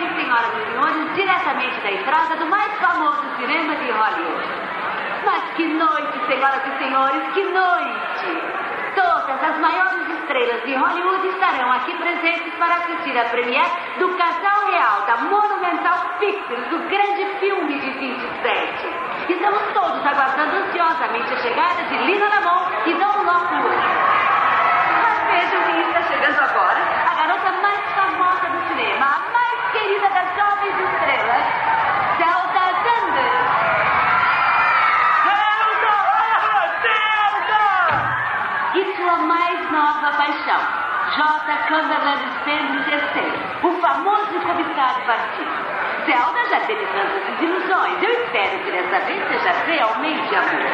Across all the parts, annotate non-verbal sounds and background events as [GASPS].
senhoras e senhores, diretamente da entrada do mais famoso cinema de Hollywood. Mas que noite, senhoras e senhores, que noite! Todas as maiores estrelas de Hollywood estarão aqui presentes para assistir a premiere do Casal Real da Monumental Pictures, do grande filme de 27. Estamos todos aguardando ansiosamente a chegada de Lina Lamont e Don Lockwood. Mas vejam quem está chegando agora. A garota mais famosa do cinema, querida das jovens estrelas, Zelda Zander. E sua mais nova paixão, J. Cumberland Stanley III, o famoso e cobiçado partido. Zelda já teve tantas desilusões. Eu espero que dessa vez seja realmente amor.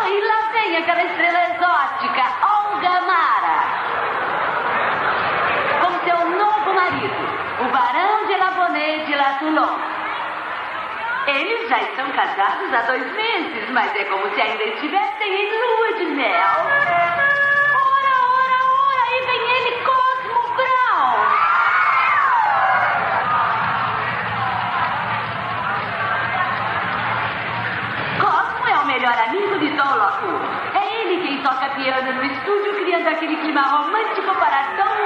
Oh, e lá vem aquela estrela exótica, Olga Mara. Com seu novo marido, o Barão de Labonnet de La Toulon. Eles já estão casados há dois meses, mas é como se ainda estivessem em lua de mel. Ora, ora, ora, aí vem ele, Cosmo Brown. Cosmo é o melhor amigo de Lockwood. É ele quem toca piano no estúdio, criando aquele clima romântico para Tom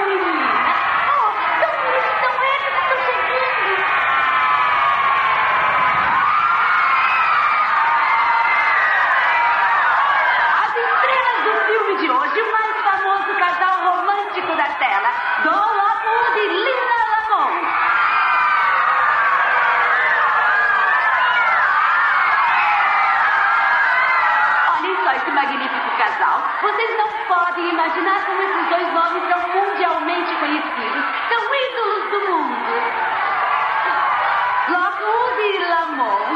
Vocês não podem imaginar como esses dois nomes são mundialmente conhecidos. São ídolos do mundo. Lockwood e Lamont.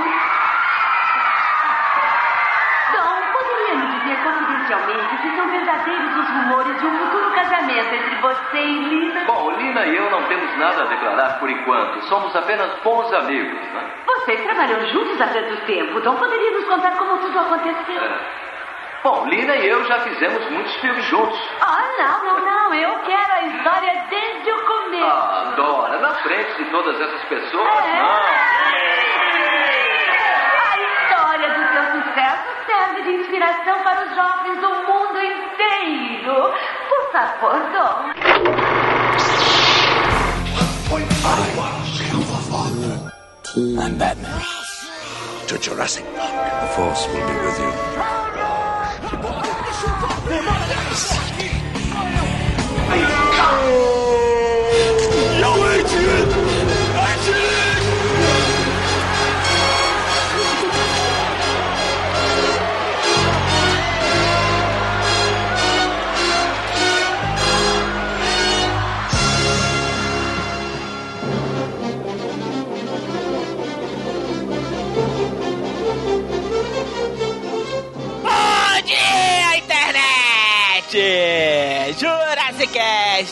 Dom, poderia me dizer confidencialmente se são verdadeiros os rumores de um futuro casamento entre você e Lina? Bom, Lina e eu não temos nada a declarar por enquanto. Somos apenas bons amigos, né? Vocês trabalham juntos há tanto tempo. Dom poderia nos contar como tudo aconteceu. É. Bom, Lina e eu já fizemos muitos filmes juntos. Ah, não, não, não. Eu quero a história desde o começo. Ah, Dora, na frente de todas essas pessoas, É. não. A história do seu sucesso serve de inspiração para os jovens do mundo inteiro. Por favor, Dom. I'm Batman. To Jurassic Park. The Force will be with you. Bom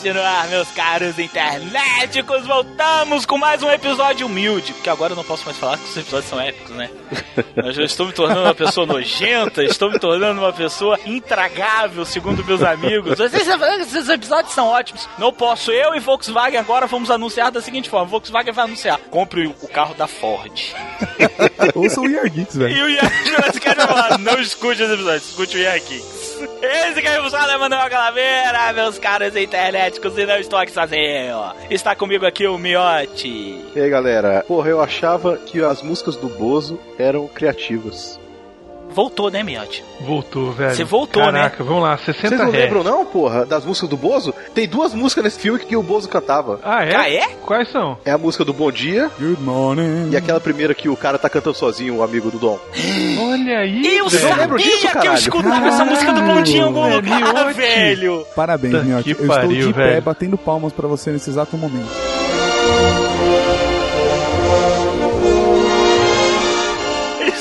Cast no ar, meus caros internéticos! Voltamos com mais um episódio humilde, porque agora eu não posso mais falar que os episódios são épicos, né? [LAUGHS] Eu já estou me tornando uma pessoa nojenta, estou me tornando uma pessoa intragável, segundo meus amigos. Esses, esses episódios são ótimos. Não posso, eu e Volkswagen agora vamos anunciar da seguinte forma: Volkswagen vai anunciar, compre o carro da Ford. [LAUGHS] Ouça o Geeks, velho. E o falar, não escute esse episódio, escute o Ian Esse que é o Sala Manuel Calaveira, meus caros internéticos, e não estou aqui sozinho. Está comigo aqui o Miote. E aí, galera? Porra, eu achava que as músicas do Bozo eram criativas. Voltou, né, Miote? Voltou, velho. Você voltou, né? Caraca, vamos lá, 60 Vocês não reais. lembram, não, porra, das músicas do Bozo? Tem duas músicas nesse filme que o Bozo cantava. Ah, é? Ah, é? Quais são? É a música do Bom Dia Good morning. e aquela primeira que o cara tá cantando sozinho, o amigo do Dom. [GASPS] Olha aí, Eu velho. não lembro sabia disso, que eu caralho. escutava essa música do Bondinho em algum Caralho, lugar, Miote. velho. Parabéns, Miotti. Eu estou pariu, de pé velho. batendo palmas pra você nesse exato momento.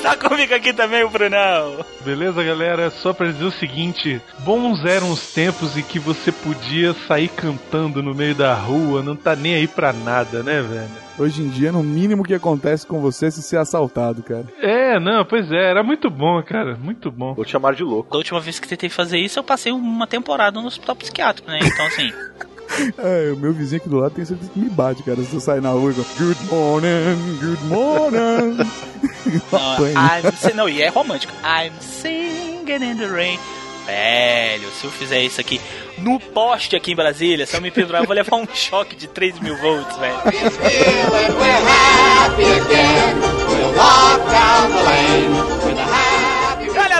Está comigo aqui também o Brunão. Beleza, galera? Só pra dizer o seguinte: bons eram os tempos em que você podia sair cantando no meio da rua, não tá nem aí pra nada, né, velho? Hoje em dia, no mínimo que acontece com você é se ser assaltado, cara. É, não, pois é, era muito bom, cara, muito bom. Vou te chamar de louco. Da última vez que tentei fazer isso, eu passei uma temporada no hospital psiquiátrico, né? Então, assim. [LAUGHS] É, o meu vizinho aqui do lado tem certeza que me bate, cara. Se eu sair na rua e go, Good morning, good morning. [LAUGHS] Não. I'm, não, e é romântico. I'm singing in the rain. Velho, se eu fizer isso aqui no poste aqui em Brasília, se eu me pendurar, eu vou levar um choque de 3 mil volts, velho.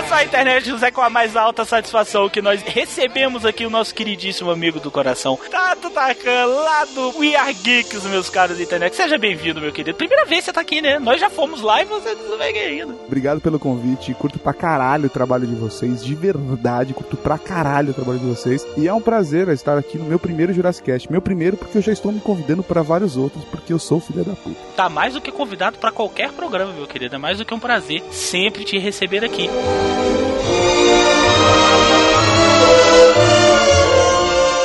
Só, internet, José, com a mais alta satisfação que nós recebemos aqui o nosso queridíssimo amigo do coração, Tato Takan, lá do We Are Geeks, meus caros internet. Seja bem-vindo, meu querido. Primeira vez que você tá aqui, né? Nós já fomos lá e você não vem ainda. Obrigado pelo convite. Curto pra caralho o trabalho de vocês. De verdade, curto pra caralho o trabalho de vocês. E é um prazer estar aqui no meu primeiro Jurassic Cast. Meu primeiro porque eu já estou me convidando para vários outros, porque eu sou filha da puta. Tá mais do que convidado pra qualquer programa, meu querido. É mais do que um prazer sempre te receber aqui.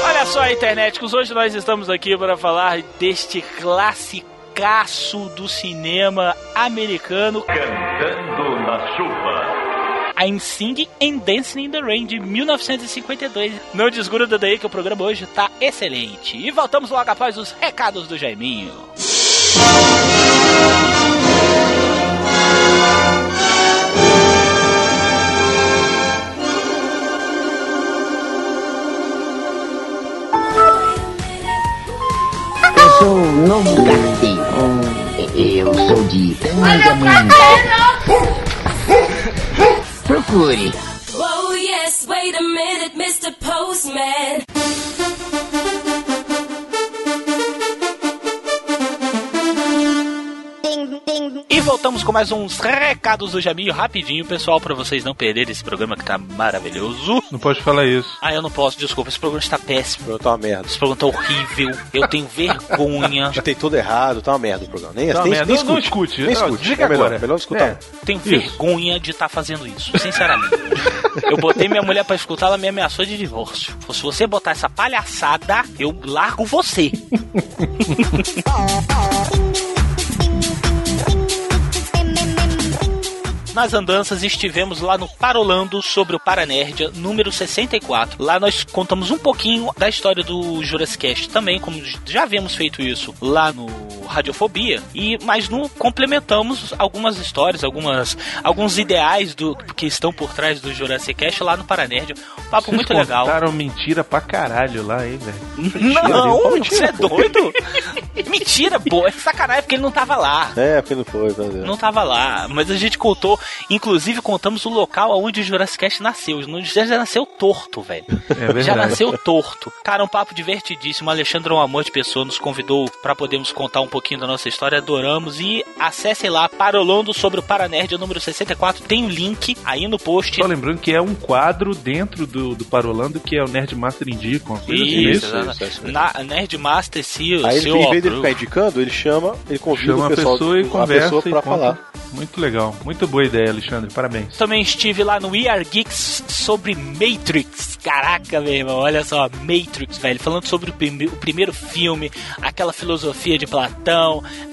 Olha só, interneticos, hoje nós estamos aqui para falar deste classicaço do cinema americano Cantando na chuva. I'm Singing and Dancing in the Rain de 1952. Não desgruda daí que o programa hoje tá excelente. E voltamos logo após os recados do Jaiminho. Sou o novo carteiro. Eu sou de Tangamanga. Procure. Oh yes, wait a minute, Mr. Postman. E voltamos com mais uns recados do Jaminho rapidinho, pessoal, pra vocês não perderem esse programa que tá maravilhoso. Não pode falar isso. Ah, eu não posso, desculpa, esse programa está péssimo. Tá uma merda. Esse programa tá horrível. Eu tenho [LAUGHS] vergonha. Já tem tudo errado, tá uma merda o programa. Nem, Tá nem, merda. nem Não- não escute. escute. Nem Não, escute. diga é melhor, agora. melhor escutar. É. Tenho vergonha de estar fazendo isso, sinceramente. Eu botei minha mulher pra escutar, ela me ameaçou de divórcio. Se você botar essa palhaçada, eu largo você. [LAUGHS] Nas andanças estivemos lá no Parolando sobre o Paranerdia número 64. Lá nós contamos um pouquinho da história do Jurassic Cast também, como já havíamos feito isso lá no Radiofobia, e mas não complementamos algumas histórias, algumas alguns ideais do que estão por trás do Jurassic Cast lá no Paranerdia. Um papo Vocês muito legal. contaram mentira pra caralho lá, hein, velho? Não, mentira, você é pô. doido? Mentira, pô, é sacanagem porque ele não tava lá. É, porque não foi, tá? Não tava lá, mas a gente contou, inclusive contamos o local onde o Jurassic Cast nasceu. O já já nasceu torto, velho. É verdade. Já nasceu torto. Cara, um papo divertidíssimo. O Alexandre é um amor de pessoa, nos convidou pra podermos contar um pouquinho da nossa história. Adoramos. E acessem lá, Parolando sobre o Paranerd número 64. Tem o link aí no post. Só lembrando que é um quadro dentro do, do Parolando que é o Nerd Master Indica, uma coisa assim, Isso, isso. exato. isso, isso. Na Nerdmaster, se o Aí ele, seu em vez dele approve. ficar indicando, ele chama, ele convida Chama o a pessoal, pessoa e a conversa pessoa e pra conta. falar. Muito legal. Muito boa ideia, Alexandre. Parabéns. Também estive lá no We Are Geeks sobre Matrix. Caraca, meu irmão, olha só, Matrix, velho. Falando sobre o, prime- o primeiro filme, aquela filosofia de Platão,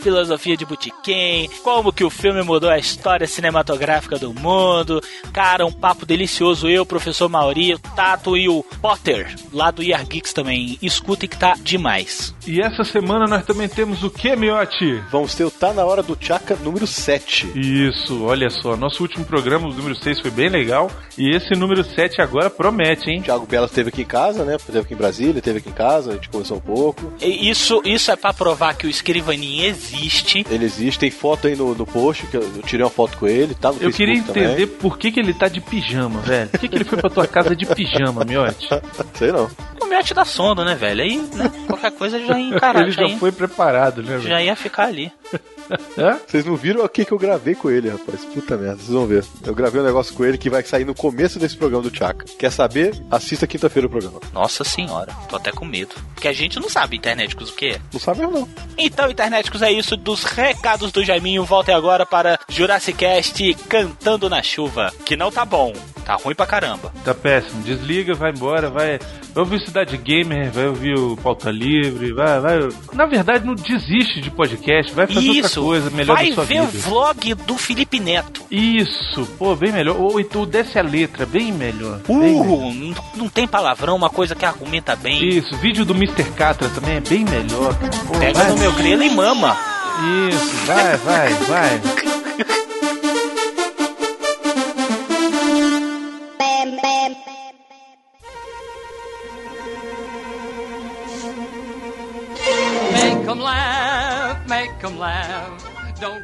filosofia de Boutiquim, como que o filme mudou a história cinematográfica do mundo. Cara, um papo delicioso. Eu, professor Mauri, o Tato e o Potter, lá do Are Geeks também. Escutem que tá demais. E essa semana nós também temos o que, Miotti? Vamos ter o Tá Na Hora do Tchaka número 7. Isso, olha só. Nosso último programa, o número 6, foi bem legal. E esse número 7 agora promete, hein? O Thiago Bela esteve aqui em casa, né? Esteve aqui em Brasília, esteve aqui em casa, a gente conversou um pouco. E Isso, isso é pra provar que o Escrivaninho existe. Ele existe, tem foto aí no, no post, que eu, eu tirei uma foto com ele, tá no Eu queria Facebook entender por que, que ele tá de pijama, velho. Por que, que ele foi pra tua casa de pijama, também. [LAUGHS] Sei não. O miote da sonda, né, velho? Aí, né, qualquer coisa já ia encarar, ele já, já ia, foi preparado, né, velho? já ia ficar ali. [LAUGHS] Hã? Vocês não viram o que, que eu gravei com ele, rapaz. Puta merda, vocês vão ver. Eu gravei um negócio com ele que vai sair no começo desse programa do Tchaka. Quer saber? Assista quinta-feira o programa. Nossa senhora, tô até com medo. Porque a gente não sabe, interneticos, o que é. Não sabe mesmo, não. Então, interneticos, é isso dos recados do Jaiminho. Voltem agora para Jurassic Cast Cantando na Chuva. Que não tá bom. Tá ruim pra caramba. Tá péssimo. Desliga, vai embora, vai. Vai ouvir Cidade Gamer, vai ouvir o Pauta Livre, vai, vai. Na verdade, não desiste de podcast, vai fazer Isso, outra coisa melhor vai da sua ver vida. o vlog do Felipe Neto. Isso, pô, bem melhor. Ou então desce a letra, bem melhor. Bem melhor. Uh, não, não tem palavrão, uma coisa que argumenta bem. Isso, vídeo do Mr. Catra também é bem melhor. Pô, Pega vai. no meu grelo e mama. Isso, vai, vai, vai. [LAUGHS]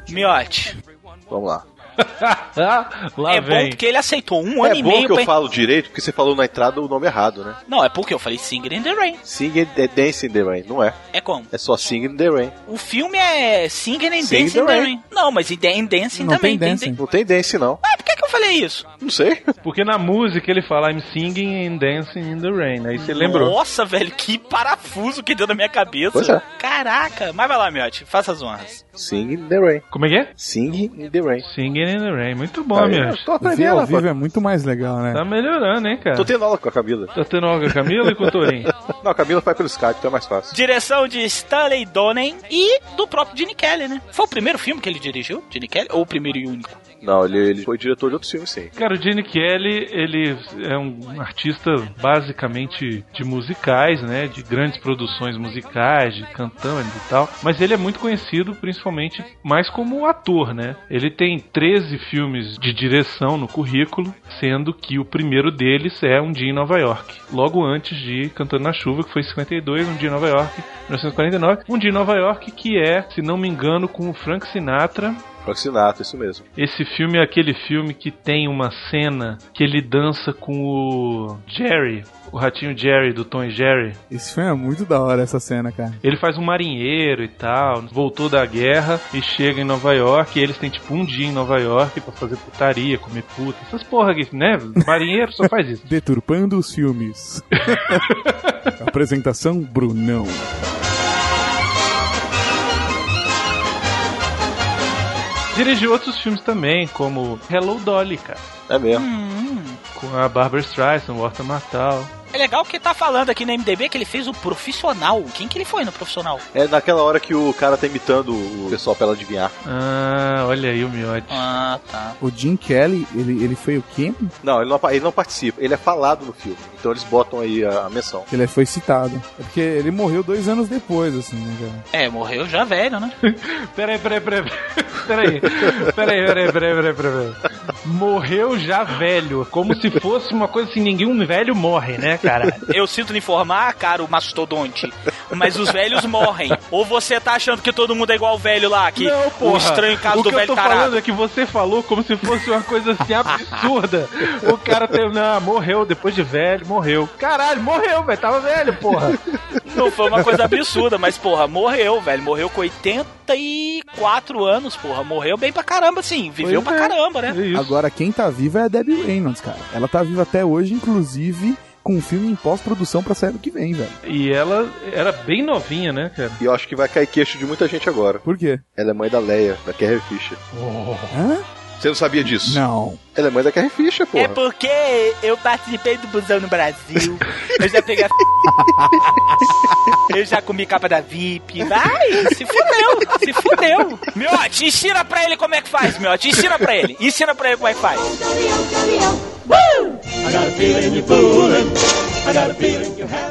Miote. Vamos lá. [LAUGHS] Lá é bom vem. porque ele aceitou um ano é e bom meio que eu pra... falo direito, porque você falou na entrada o nome errado, né? Não, é porque eu falei Singer in the Rain. Sing and Dance in the Rain, não é. É como? É só Sing in the Rain. O filme é Singer and Sing Dancing in in the the Rain. Rain. Não, mas em Dan- Dancing Não também. tem dancing. Não tem dance, não. Ah, falei isso? Não sei. Porque na música ele fala I'm singing and dancing in the rain. Aí você lembrou. Nossa, velho, que parafuso que deu na minha cabeça. Pois é. Caraca. Mas vai lá, Miote, faça as honras. Sing in the Rain. Como é que é? Sing in the Rain. Singing in the rain. Muito bom, eu tô aprendendo, ao vivo é muito mais legal, né? Tá melhorando, hein, cara? Tô tendo aula com a Camila. Tá tendo aula com a Camila e com o Torinho? [LAUGHS] Não, a Camila vai pelo Skype, então é mais fácil. Direção de Stanley Donen e do próprio Gene Kelly, né? Foi o primeiro filme que ele dirigiu, Gene Kelly? Ou o primeiro e único? Não, ele, ele foi diretor de outros filmes, sim. Cara, o Gene Kelly, ele é um artista basicamente de musicais, né? De grandes produções musicais, de cantando e tal. Mas ele é muito conhecido principalmente mais como ator, né? Ele tem 13 filmes de direção no currículo, sendo que o primeiro deles é Um Dia em Nova York. Logo antes de Cantando na Chuva, que foi em 52, Um Dia em Nova York, 1949. Um Dia em Nova York que é, se não me engano, com o Frank Sinatra Frank Sinatra, isso mesmo. esse filme é aquele filme que tem uma cena que ele dança com o Jerry, o ratinho Jerry do Tom e Jerry. Esse filme é muito da hora, essa cena, cara. Ele faz um marinheiro e tal, voltou da guerra e chega em Nova York. E eles têm tipo um dia em Nova York pra fazer putaria, comer puta, essas porra aqui, né? Marinheiro só faz isso. [LAUGHS] Deturpando os filmes. [LAUGHS] Apresentação Brunão. Dirigiu outros filmes também, como Hello Dolly, cara. É mesmo. Com a Barbara Streisand, Walter Matthau. É legal que tá falando aqui na MDB que ele fez o profissional. Quem que ele foi no profissional? É naquela hora que o cara tá imitando o pessoal pra ela adivinhar. Ah, olha aí o miote. Ah, tá. O Jim Kelly, ele, ele foi o quê? Não, ele não, ele não participa, ele é falado no filme. Então eles botam aí a, a menção. Ele foi citado. É porque ele morreu dois anos depois, assim, né, cara? É, morreu já velho, né? [LAUGHS] Peraí, peraí, peraí. Peraí, peraí, peraí, peraí, peraí, peraí. Morreu já velho. Como se fosse uma coisa assim, ninguém velho morre, né, cara? [LAUGHS] Eu sinto lhe informar, caro mastodonte, mas os velhos morrem. Ou você tá achando que todo mundo é igual o velho lá, que Não, o porra. estranho caso o do que eu velho tô tarado. falando é que você falou como se fosse uma coisa assim [LAUGHS] absurda. O cara tem, não, morreu depois de velho, morreu. Caralho, morreu, velho, tava velho, porra. Não foi uma coisa absurda, mas, porra, morreu, velho. Morreu com 84 anos, porra. Morreu bem pra caramba, sim. Viveu Pois pra é. caramba, né? É. Agora, quem tá viva é a Debbie Reynolds, cara. Ela tá viva até hoje, inclusive com um filme em pós-produção pra sair ano que vem, velho. E ela era bem novinha, né, cara? E eu acho que vai cair queixo de muita gente agora. Por quê? Ela é mãe da Leia, da Carrie Fisher. Hã? Você não sabia disso? Não. Ela é mãe da Carrie Fisher, porra. É porque eu participei do busão no Brasil. [LAUGHS] Eu já peguei a... [LAUGHS] Eu já comi capa da VIP. Vai, se fudeu, se fudeu. Miote, ensina pra ele como é que faz, Miote. Ensina pra ele. Ensina pra ele como é que faz.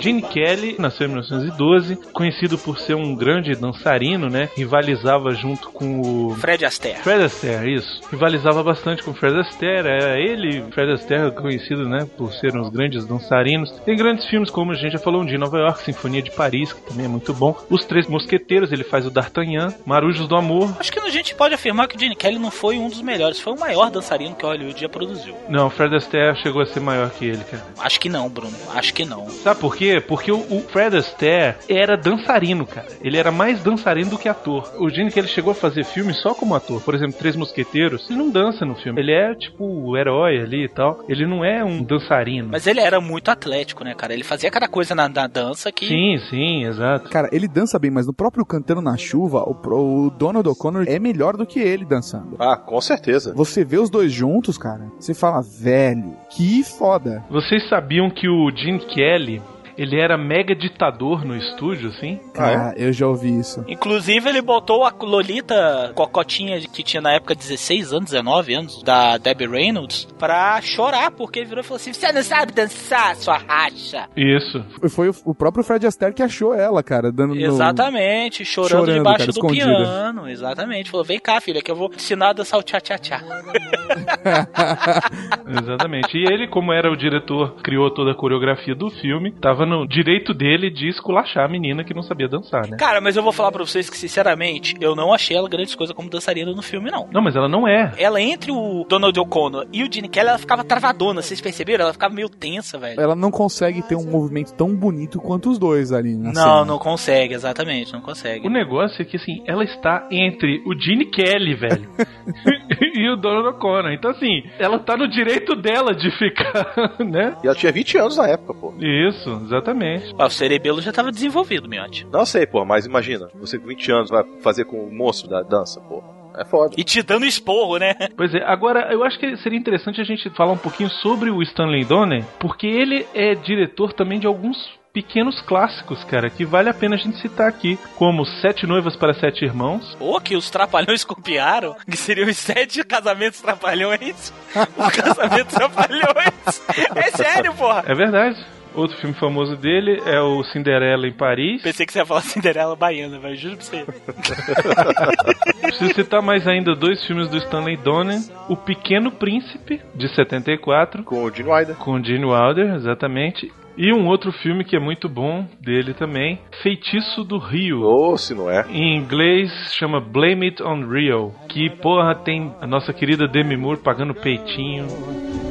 Gene Kelly nasceu em 1912, conhecido por ser um grande dançarino, né? Rivalizava junto com o Fred Astaire. Fred Astaire, isso. Rivalizava bastante com o Fred Astaire. Era ele, Fred Astaire, conhecido, né, por ser uns grandes dançarinos. Tem grandes filmes, como a gente já falou, um dia em Nova York, Sinfonia de Paris, que também é muito bom. Os Três Mosqueteiros, ele faz o D'Artagnan. Marujos do Amor. Acho que a gente pode afirmar que o Gene Kelly não foi um dos melhores, foi o maior dançarino que Hollywood já produziu. Não, o Fred Astaire chegou a ser maior que ele, cara. Acho que não, Bruno. Acho que não. Sabe por quê? Porque o, o Fred Astaire era dançarino, cara. Ele era mais dançarino do que ator. O Gene ele chegou a fazer filme só como ator. Por exemplo, Três Mosqueteiros. Ele não dança no filme. Ele é tipo o herói ali e tal. Ele não é um dançarino. Mas ele era muito atlético, né, cara? Ele fazia cada coisa na, na dança que. Sim, sim, exato. Cara, ele dança bem, mas no próprio Cantando na Chuva, o, pro- o Donald O'Connor é melhor do que ele dançando. Ah, com certeza. Você vê os dois juntos, cara, você fala, velho, que foda. Vocês sabiam que o Gene Kelly, ele era mega ditador no estúdio, assim? Cara, eu já ouvi isso. Inclusive, ele botou a Lolita Cocotinha, que tinha na época 16 anos, 19 anos, da Debbie Reynolds, pra chorar, porque ele virou e falou assim: Você não sabe dançar, sua racha. Isso. Foi o, próprio Fred Astaire que achou ela, cara, dando no- Exatamente, chorando, Chorando, debaixo cara, do escondida. piano. Exatamente. Falou: Vem cá, filha, que eu vou ensinar a dançar o tchá-tchá-tchá. [LAUGHS] Exatamente. E ele, como era o diretor, criou toda a coreografia do filme, tava no direito dele de esculachar a menina que não sabia dançar, né? Cara, mas eu vou falar pra vocês que, sinceramente, eu não achei ela grandes coisas como dançarina no filme, não. Não, mas ela não é. Ela, entre o Donald O'Connor e o Gene Kelly, ela ficava travadona, vocês perceberam? Ela ficava meio tensa, velho. Ela não consegue ter um movimento tão bonito quanto os dois ali na Não, cena. não consegue, exatamente, não consegue. O negócio é que, assim, ela está entre o Gene Kelly, velho, [LAUGHS] e o Donald O'Connor. Então, assim, ela tá no direito dela de ficar, [LAUGHS] né? E ela tinha 20 anos na época, pô. Isso, exatamente. Ah, o cerebelo já tava desenvolvido, Miotti. Não sei, pô, mas imagina, você com 20 anos vai fazer com o monstro da dança, pô. É foda. E te dando esporro, né? Pois é, agora eu acho que seria interessante a gente falar um pouquinho sobre o Stanley Donen, porque ele é diretor também de alguns pequenos clássicos, cara, que vale a pena a gente citar aqui, como Sete Noivas para Sete Irmãos. Ou que os trapalhões copiaram, que seriam os sete casamentos trapalhões. Os casamentos trapalhões. É sério, porra. É verdade. Outro filme famoso dele é o Cinderela em Paris. Pensei que você ia falar Cinderela Baiana, velho. Juro pra você. [LAUGHS] Preciso citar mais ainda dois filmes do Stanley Donen: O Pequeno Príncipe, de 74, Com o Gene Wilder. com o Gene Wilder, exatamente. E um outro filme que é muito bom dele também, Feitiço do Rio. Ou se não é. Em inglês chama Blame It on Rio. Que porra tem a nossa querida Demi Moore pagando peitinho.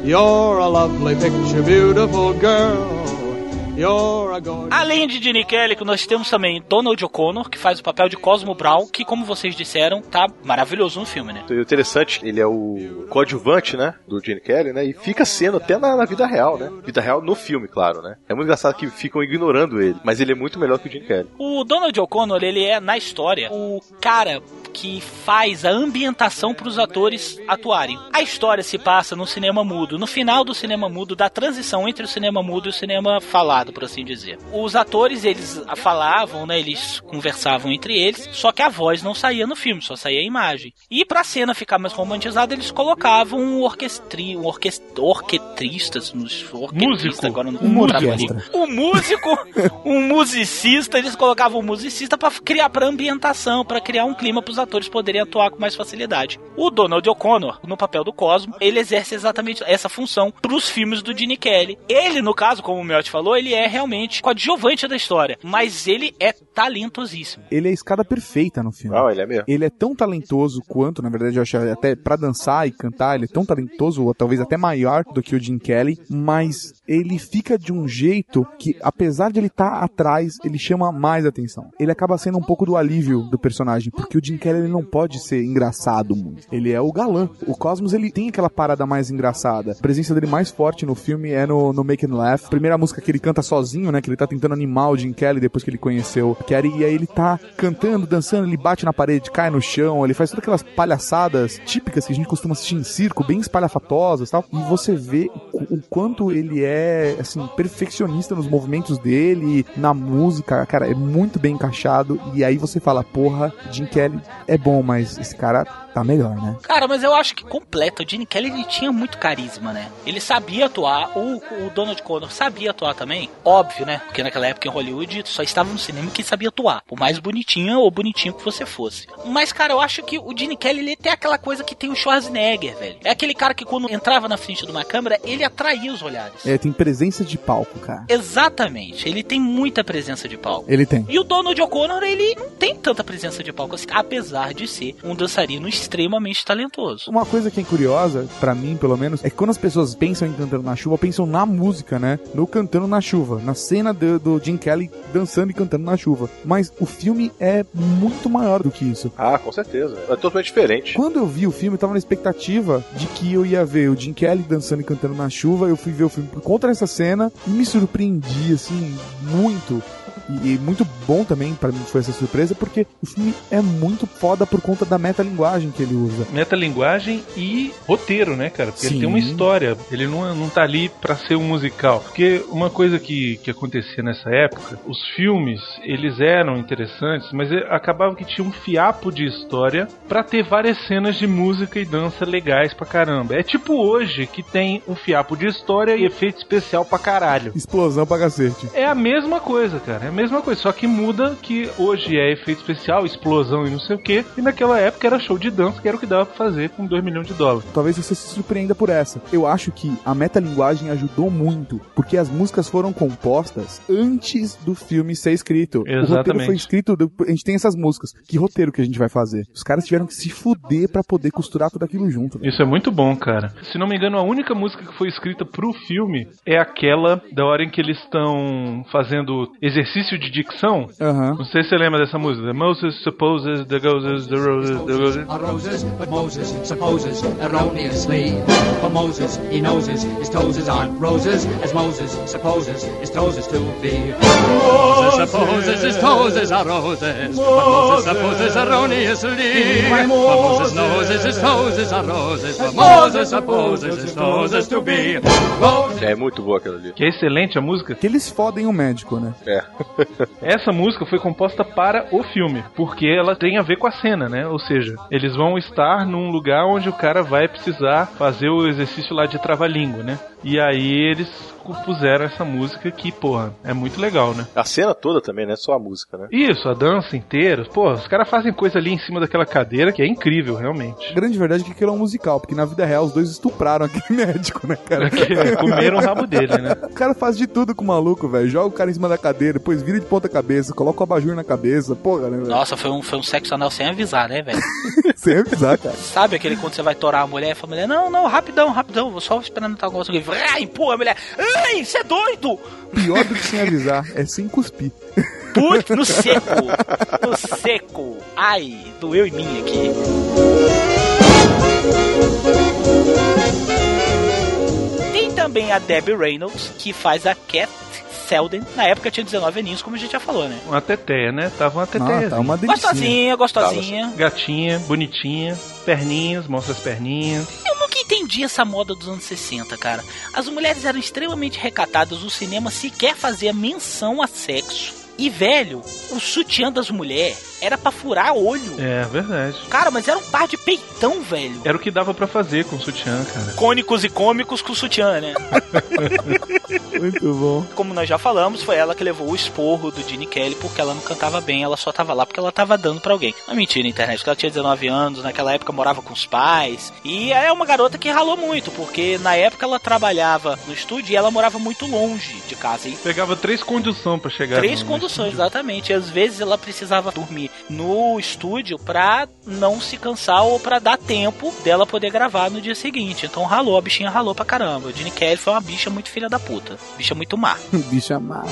You're a lovely picture, beautiful girl. You're a gorgeous. Além de Gene Kelly, nós temos também Donald O'Connor, que faz o papel de Cosmo Brown, que, como vocês disseram, tá maravilhoso no filme, né? O interessante, ele é o coadjuvante, né, do Gene Kelly, né, e fica sendo até na, na vida real, né, vida real no filme, claro, né. É muito engraçado que ficam ignorando ele, mas ele é muito melhor que o Gene Kelly. O Donald O'Connor, ele é, na história, o cara que faz a ambientação para os atores atuarem. A história se passa no cinema mudo, no final do cinema mudo, da transição entre o cinema mudo e o cinema falado, por assim dizer. Os atores, eles falavam, né, eles conversavam entre eles, só que a voz não saía no filme, só saía a imagem. E pra cena ficar mais romantizada, eles colocavam um orquestri, um orquest, orquetristas, nos orquetrista, agora não a orquestra. Um músico, um musicista, eles colocavam um musicista pra criar pra ambientação, pra criar um clima pros atores poderem atuar com mais facilidade. O Donald O'Connor, no papel do Cosmo, ele exerce exatamente essa função pros filmes do Gene Kelly. Ele, no caso, como o Melt falou, ele é realmente coadjuvante da história, mas ele é talentosíssimo. Ele é a escada perfeita no filme. Não, ele é mesmo. Ele é tão talentoso quanto, na verdade, eu acho até pra dançar e cantar, ele é tão talentoso, ou talvez até maior do que o Jim Kelly, mas ele fica de um jeito que, apesar de ele estar atrás, ele chama mais atenção. Ele acaba sendo um pouco do alívio do personagem, porque o Jim Kelly ele não pode ser engraçado muito. Ele é o galã. O Cosmos ele tem aquela parada mais engraçada. A presença dele mais forte no filme é no, no Make and Laugh. Primeira música que ele canta sozinho, né? Que ele tá tentando animar o Jim Kelly depois que ele conheceu Carrie. E aí ele tá cantando, dançando, ele bate na parede, cai no chão, ele faz todas aquelas palhaçadas típicas que a gente costuma assistir em circo, bem espalhafatosas e tal. E você vê o, o quanto ele é, assim, perfeccionista nos movimentos dele, na música, cara, é muito bem encaixado. E aí você fala, porra, Jim Kelly é bom, mas esse cara tá melhor, né? Cara, mas eu acho que completa. O Gene Kelly ele tinha muito carisma, né? Ele sabia atuar. O, o Donald Connor sabia atuar também. Óbvio, né? Porque naquela época em Hollywood só estava no cinema quem sabia atuar. Por mais bonitinha ou bonitinho que você fosse. Mas, cara, eu acho que o Gene Kelly ele tem aquela coisa que tem o Schwarzenegger, velho. É aquele cara que quando entrava na frente de uma câmera, ele atraía os olhares. É, tem presença de palco, cara. Exatamente. Ele tem muita presença de palco. Ele tem. E o Donald O'Connor, ele não tem tanta presença de palco assim, apesar de ser um dançarino extremamente talentoso. Uma coisa que é curiosa, pra mim pelo menos, é que quando as pessoas pensam em Cantando na Chuva, pensam na música, né? No Cantando na Chuva, na cena do, do Jim Kelly dançando e cantando na chuva. Mas o filme é muito maior do que isso. Ah, com certeza. É totalmente diferente. Quando eu vi o filme, eu tava na expectativa de que eu ia ver o Jim Kelly dançando e cantando na chuva. Eu fui ver o filme por conta dessa cena e me surpreendi, assim, muito. E, e muito bom também para mim foi essa surpresa, porque o filme é muito foda por conta da metalinguagem que ele usa. Metalinguagem e roteiro, né, cara? Porque Sim. ele tem uma história. Ele não, não tá ali pra ser um musical. Porque uma coisa que, que acontecia nessa época, os filmes, eles eram interessantes, mas acabava que tinha um fiapo de história pra ter várias cenas de música e dança legais pra caramba. É tipo hoje que tem um fiapo de história e efeito especial pra caralho. Explosão pra cacete. É a mesma coisa, cara. É a mesma coisa. Só que muda que hoje é efeito especial, explosão e não sei o que. E naquela época era show de dança, que era o que dava pra fazer com 2 milhões de dólares. Talvez você se surpreenda por essa. Eu acho que a metalinguagem ajudou muito, porque as músicas foram compostas antes do filme ser escrito. O roteiro Exatamente. foi escrito, do- a gente tem essas músicas. Que roteiro que a gente vai fazer? Os caras tiveram que se fuder pra poder costurar tudo aquilo junto. velho. Isso é muito bom, cara. Se não me engano, a única música que foi escrita pro filme é aquela da hora em que eles estão fazendo exercício de dicção. Não sei se você lembra dessa música. The Moses supposes, the goes, the roses, the roses. Are roses, but Moses supposes erroneously. For Moses, he knows his, his toes aren't roses, as Moses supposes his toes to be. Moses supposes his toes are roses, but Moses supposes erroneously. For Moses knows his toes are roses, but Moses supposes his toes to be. É muito boa aquela ali. Que é excelente a música. Que eles fodem o médico, né? É. [LAUGHS] Essa música foi composta para o filme, porque ela tem a ver com a cena, né? Ou seja, eles vão estar num lugar onde o cara vai precisar fazer o exercício lá de trava-língua, né? E aí eles compuseram essa música que, porra, é muito legal, né? A cena toda também, não é só a música, né? Isso, a dança inteira. Pô, os caras fazem coisa ali em cima daquela cadeira que é incrível, realmente. A grande verdade é que aquilo é um musical, porque na vida real os dois estupraram aquele [LAUGHS] médico, né, cara? Que comeram o rabo dele, né? O cara faz de tudo com o maluco, velho. Joga o cara em cima da cadeira, depois vira de ponta cabeça, coloca o abajur na cabeça, porra, né, velho? Nossa, foi um, foi um sexo anal sem avisar, né, velho? [LAUGHS] Sem avisar, cara. Sabe aquele quando você vai torar a mulher e fala, mulher, não, não, rapidão, rapidão, vou só esperando tal negócio aqui. Ai, empurra a mulher. Ai, você é doido! Pior do que sem avisar é sem cuspir. Putz, no seco. No seco. Ai, doeu em mim aqui. Tem também a Debbie Reynolds, que faz a Cat Selden. Na época tinha 19 aninhos, como a gente já falou, né? Uma teteia, né? Tava uma teteia. Ah, tá uma delícia. Gostosinha, gostosinha. Gatinha, bonitinha, perninhas, mostra as perninhas. Entendi essa moda dos anos 60, cara. As mulheres eram extremamente recatadas, o cinema sequer fazia menção a sexo. E, velho, o sutiã das mulheres era pra furar olho. É, verdade. Cara, mas era um par de peitão, velho. Era o que dava pra fazer com o sutiã, cara. Cônicos e cômicos com sutiã, né? [LAUGHS] Muito bom. Como nós já falamos, foi ela que levou o esporro do Gene Kelly porque ela não cantava bem, ela só tava lá porque ela tava dando pra alguém. Não mentira, internet, porque ela tinha 19 anos, naquela época morava com os pais. E é uma garota que ralou muito, porque na época ela trabalhava no estúdio e ela morava muito longe de casa. E Pegava três conduções pra chegar. Três conduções, exatamente. E às vezes ela precisava dormir no estúdio pra não se cansar ou pra dar tempo dela poder gravar no dia seguinte. Então ralou, a bichinha ralou pra caramba. A Jenny Kelly foi uma bicha muito filha da puta. Bicha muito má. [LAUGHS] Bicha má.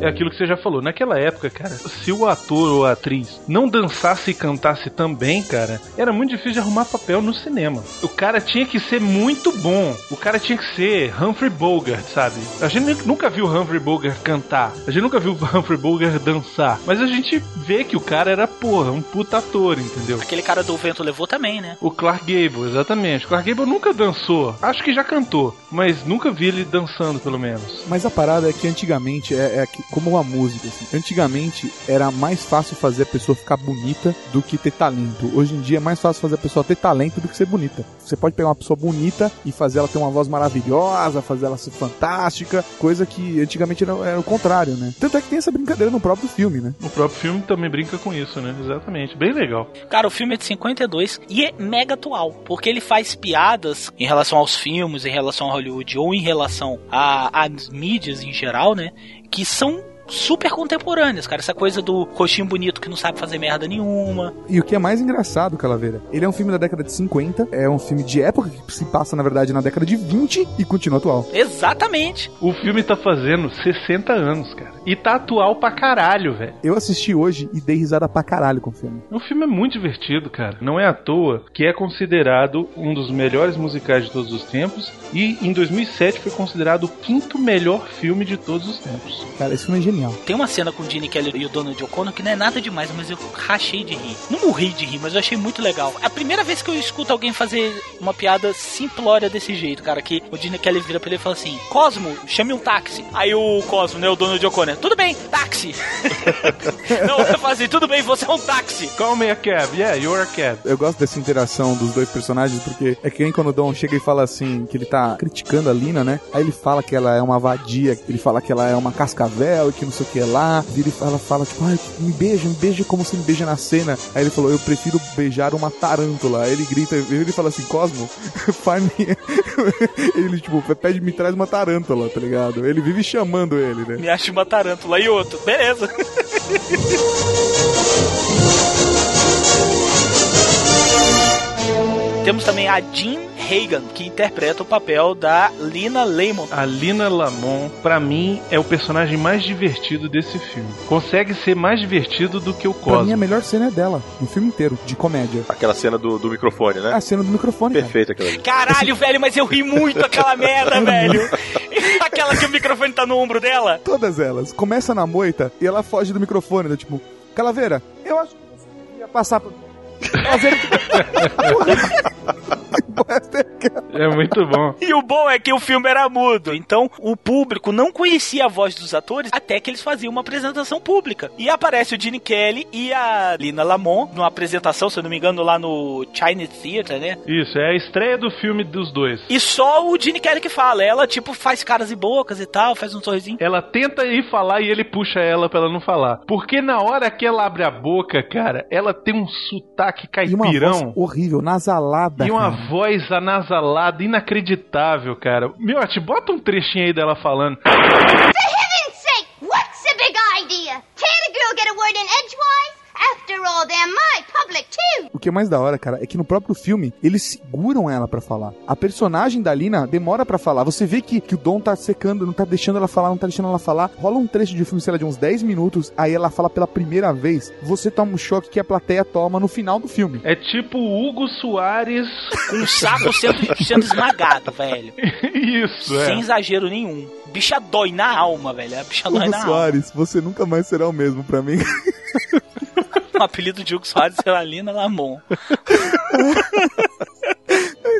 É aquilo que você já falou. Naquela época, cara, se o ator ou a atriz não dançasse e cantasse também, cara, era muito difícil de arrumar papel no cinema. O cara tinha que ser muito bom. O cara tinha que ser Humphrey Bogart, sabe? A gente nunca viu Humphrey Bogart cantar. A gente nunca viu [LAUGHS] Humphrey Bogart dançar. Mas a gente vê que o cara era, porra, um puta ator, entendeu? Aquele cara do vento levou também, né? O Clark Gable, exatamente. O Clark Gable nunca dançou. Acho que já cantou, mas nunca vi ele dançando, pelo menos. Mas a parada é que antigamente é, é que como uma música. Assim. Antigamente era mais fácil fazer a pessoa ficar bonita do que ter talento. Hoje em dia é mais fácil fazer a pessoa ter talento do que ser bonita. Você pode pegar uma pessoa bonita e fazer ela ter uma voz maravilhosa, fazer ela ser fantástica, coisa que antigamente era, era o contrário, né? Tanto é que tem essa brincadeira no próprio filme, né? O próprio filme também brinca com isso, né? Exatamente. Bem legal. Cara, o filme é de 52 e é mega atual, porque ele faz piadas em relação aos filmes, em relação a Hollywood ou em relação a- às mídias em geral, né? Que são super contemporâneas, cara. Essa coisa do roxinho bonito que não sabe fazer merda nenhuma. E o que é mais engraçado, Calaveira, ele é um filme da década de 50, é um filme de época que se passa, na verdade, na década de 20 e continua atual. Exatamente. O filme tá fazendo 60 anos, cara. E tá atual pra caralho, velho. Eu assisti hoje e dei risada pra caralho com o filme. O filme é muito divertido, cara. Não é à toa que é considerado um dos melhores musicais de todos os tempos e em 2007 foi considerado o quinto melhor filme de todos os tempos. Cara, esse filme é genial. Tem uma cena com o Gene Kelly e o Donald O'Connor que não é nada demais, mas eu rachei de rir. Não morri de rir, mas eu achei muito legal. É a primeira vez que eu escuto alguém fazer uma piada simplória desse jeito, cara, que o Gene Kelly vira pra ele e fala assim: Cosmo, chame um táxi. Aí o Cosmo, né, o Donald O'Connor, tudo bem, táxi. [LAUGHS] não, eu falo assim, tudo bem, você é um táxi. Call me a cab, yeah, you're a cab. Eu gosto dessa interação dos dois personagens, porque é que nem quando o Dom chega e fala assim, que ele tá criticando a Lina, né? Aí ele fala que ela é uma vadia, ele fala que ela é uma cascavel e que não sei o que lá. Vira e ela fala, tipo, ai, me beija, me beija como você me beija na cena. Aí ele falou, eu prefiro beijar uma tarântula. Aí ele grita, ele fala assim, Cosmo, [LAUGHS] faz minha... [LAUGHS] ele, tipo, pede, me traz uma tarântula, tá ligado? Ele vive chamando ele, né? Me acha uma tarântula e outro. Beleza. Temos também a Jean Hagan, que interpreta o papel da Lina Lamont. A Lina Lamont, pra mim, é o personagem mais divertido desse filme. Consegue ser mais divertido do que o Pra mim, a Cosmo. melhor cena é dela, no filme inteiro, de comédia. Aquela cena do, do microfone, né? A cena do microfone, cara. Perfeita aquela. Caralho, velho, mas eu ri muito aquela [LAUGHS] merda, velho. [LAUGHS] Aquela que o microfone tá no ombro dela. Todas elas. Começa na moita e ela foge do microfone, né? Tipo, Calaveira, eu acho que você ia passar por. Calaveira. [LAUGHS] É muito bom. E o bom é que o filme era mudo, então o público não conhecia a voz dos atores até que eles faziam uma apresentação pública. E aparece o Gene Kelly e a Lina Lamont numa apresentação, se eu não me engano, lá no Chinese Theater, né? Isso, é a estreia do filme dos dois. E só o Gene Kelly que fala. Ela, tipo, faz caras e bocas e tal, faz um sorrisinho. Ela tenta ir falar e ele puxa ela pra ela não falar. Porque na hora que ela abre a boca, cara, ela tem um sotaque E uma voz caipirão. horrível, nasalada. E uma cara. Voz anasalada, inacreditável, cara. Meu, te bota um trechinho aí dela falando. O que é mais da hora, cara, é que no próprio filme eles seguram ela pra falar. A personagem da Lina demora pra falar. Você vê que, que o Dom tá secando, não tá deixando ela falar, não tá deixando ela falar. Rola um trecho de filme, sei lá, de uns 10 minutos, aí ela fala pela primeira vez. Você toma um choque que a plateia toma no final do filme. É tipo o Hugo Soares. Com [LAUGHS] o saco sendo, sendo esmagado, velho. Isso, é. Sem exagero nenhum. Bicha dói na alma, velho. A bicha dói Hugo na alma. Soares, você nunca mais será o mesmo pra mim. [LAUGHS] O [LAUGHS] apelido de Hugo Soares era Lina Lamont.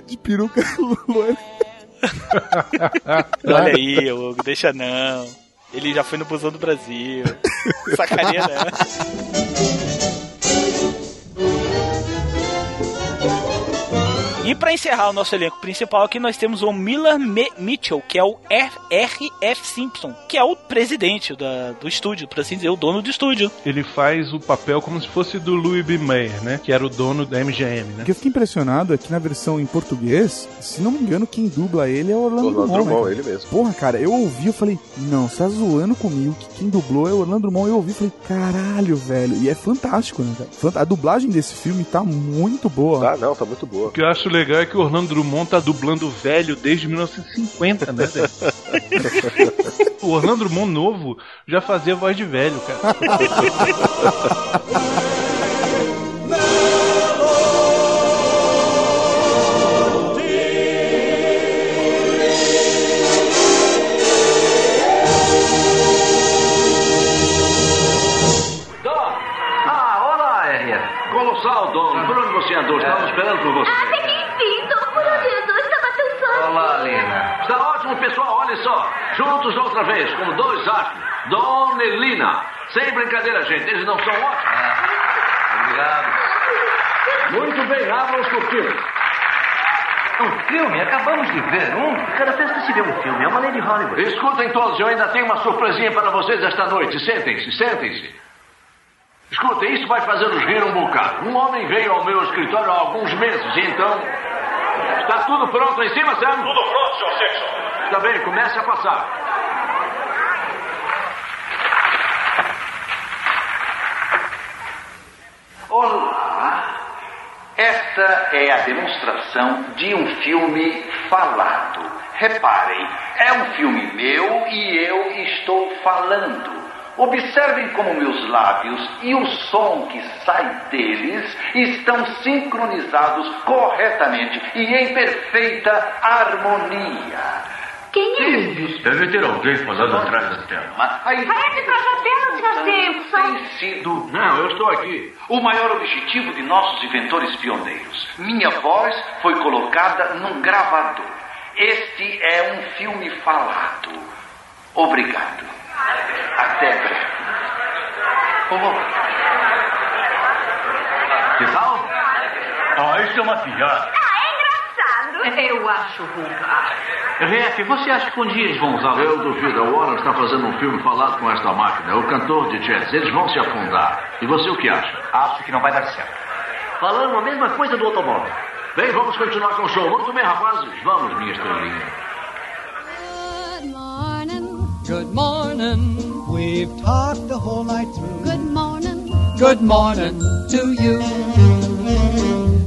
de peruca loira. [LAUGHS] Olha aí, Hugo, deixa não. Ele já foi no Busão do Brasil. [LAUGHS] Sacaneia, né? E pra encerrar o nosso elenco principal aqui, nós temos o Miller Me- Mitchell, que é o F- R.F. Simpson, que é o presidente da- do estúdio, por assim dizer, o dono do estúdio. Ele faz o papel como se fosse do Louis B. Mayer, né? Que era o dono da MGM, né? O que eu fiquei impressionado é que na versão em português, se não me engano, quem dubla ele é o Orlando, Orlando Drummond. Drummond, né, ele cara? mesmo. Porra, cara, eu ouvi, eu falei, não, você tá zoando comigo que quem dublou é o Orlando Drummond. Eu ouvi e falei, caralho, velho. E é fantástico, né, cara? A dublagem desse filme tá muito boa. Ah, não, tá muito boa. O que eu acho legal é que o Orlando Drummond tá dublando o velho desde 1950, né, velho? [LAUGHS] O Orlando Drummond novo já fazia voz de velho, cara. Ah, olá, Harriet. Colossal, Dom. Por onde você andou? Estávamos esperando por você. Olha só. Juntos outra vez, como dois astros. Dona Elina. Sem brincadeira, gente. Eles não são ótimos. Obrigado. Muito bem, abram os cortinas. Um filme? Acabamos de ver um. Cada vez que se vê um filme, é uma lei de Hollywood. Escutem todos, eu ainda tenho uma surpresinha para vocês esta noite. Sentem-se, sentem-se. Escutem, isso vai fazer-nos rir um bocado. Um homem veio ao meu escritório há alguns meses e então. Está tudo pronto em cima, Sam? Tudo pronto, Sr. Simpson. Está bem, comece a passar. Olá! Esta é a demonstração de um filme falado. Reparem, é um filme meu e eu estou falando. Observem como meus lábios e o som que sai deles estão sincronizados corretamente e em perfeita harmonia. Quem é ele? Deve ter alguém falando atrás da tela. Aí, Parece atrás da tela, Sr. Simpson. tem sido Não, eu estou aqui. o maior objetivo de nossos inventores pioneiros. Minha voz foi colocada num gravador. Este é um filme falado. Obrigado. Até breve. Oh, Que tal? Ah, isso é uma piada. Eu acho vulgar. Ref, você acha que um dia eles vão usar? Eu duvido. A Warner está fazendo um filme falado com esta máquina. É o cantor de jazz. Eles vão se afundar. E você o que acha? Acho que não vai dar certo. Falando a mesma coisa do automóvel. Bem, vamos continuar com o show. Muito bem, rapazes. Vamos, minha estrelinha. Good morning. We've talked the whole night through. Good morning. Good morning to you.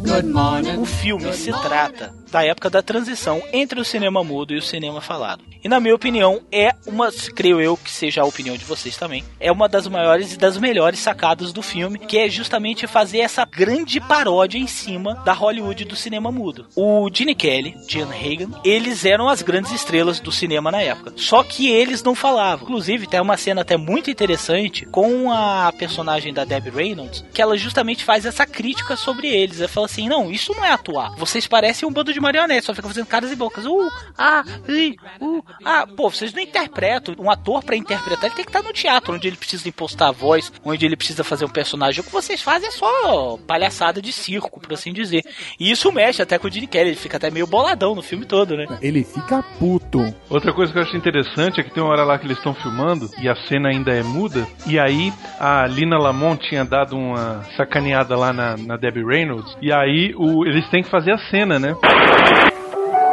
Good morning. O filme se trata da época da transição entre o cinema mudo e o cinema falado. E na minha opinião, é uma, creio eu que seja a opinião de vocês também, é uma das maiores e das melhores sacadas do filme, que é justamente fazer essa grande paródia em cima da Hollywood do cinema mudo. O Gene Kelly, Gene Hagen, eles eram as grandes estrelas do cinema na época. Só que eles não falavam. Inclusive, tem uma cena até muito interessante com a personagem da Debbie Reynolds, que ela justamente faz essa crítica sobre eles. Ela fala assim: não, isso não é atuar. Vocês parecem um bando de marionetes, só ficam fazendo caras e bocas. Uh, ah, ui, uh, ah. Pô, vocês não interpretam. Um ator pra interpretar, ele tem que estar no teatro, onde ele precisa impostar a voz, onde ele precisa fazer um personagem. O que vocês fazem é só palhaçada de circo, por assim dizer. E isso mexe até com o Gene Kelly, ele fica até meio boladão no filme todo, né? Ele fica puto. Outra coisa que eu acho interessante é que tem uma hora lá que eles estão filmando e a cena ainda é muda. E aí a Lina Lamont tinha dado uma sacaneada lá na, na Debbie Reynolds. E aí o, eles têm que fazer a cena, né?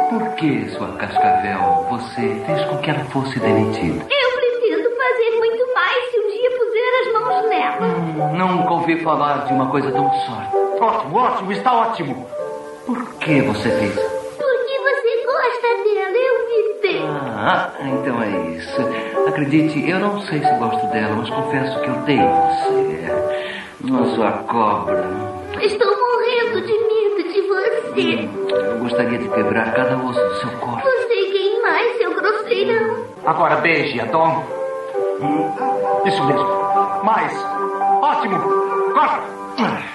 Por que, sua cascavel, você fez com que ela fosse demitida? Eu pretendo fazer muito mais se um dia puser as mãos nela. Nunca ouvi falar de uma coisa tão sorte. Ótimo, ótimo, está ótimo. Por que você fez? Porque você gosta dela, eu vi bem. Ah, então é isso. Acredite, eu não sei se gosto dela, mas confesso que eu odeio você. Não sua cobra. Estou gostaria de quebrar cada osso do seu corpo. Você quem mais, seu grosseirão? Agora beije, Tom. Isso mesmo. Mais. Ótimo. Corta.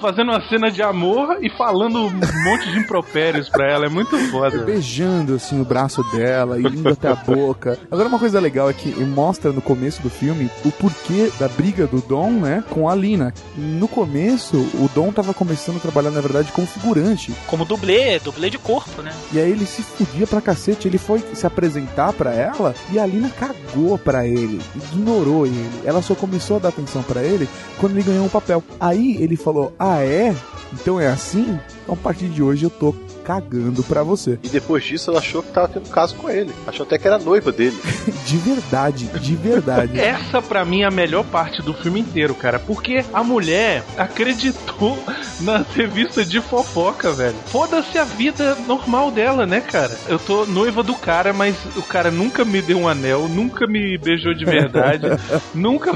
Fazendo uma cena de amor e falando um monte de impropérios pra ela. É muito foda. Beijando assim o braço dela e indo até a boca. Agora uma coisa legal é que mostra no começo do filme o porquê da briga do Dom, né, com a Lina. No começo, o Dom tava começando a trabalhar na verdade como figurante. Como dublê, dublê de corpo, né? E aí ele se fudia pra cacete, ele foi se apresentar pra ela e a Lina cagou pra ele, ignorou ele. Ela só começou a dar atenção pra ele quando ele ganhou um papel. Aí ele falou: "Ah, é? Então é assim? Então a partir de hoje eu tô cagando pra você." E depois disso ela achou que tava tendo caso com ele. Achou até que era noiva dele. [LAUGHS] De verdade, de verdade. Essa pra mim é a melhor parte do filme inteiro, cara, porque a mulher acreditou na revista de fofoca, velho. Foda-se a vida normal dela, né, cara? Eu tô noiva do cara, mas o cara nunca me deu um anel, nunca me beijou de verdade, [LAUGHS] nunca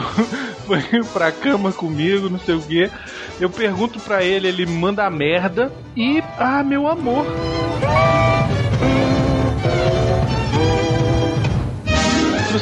foi pra cama comigo, não sei o quê. Eu pergunto pra ele, ele manda a merda e ah, meu amor.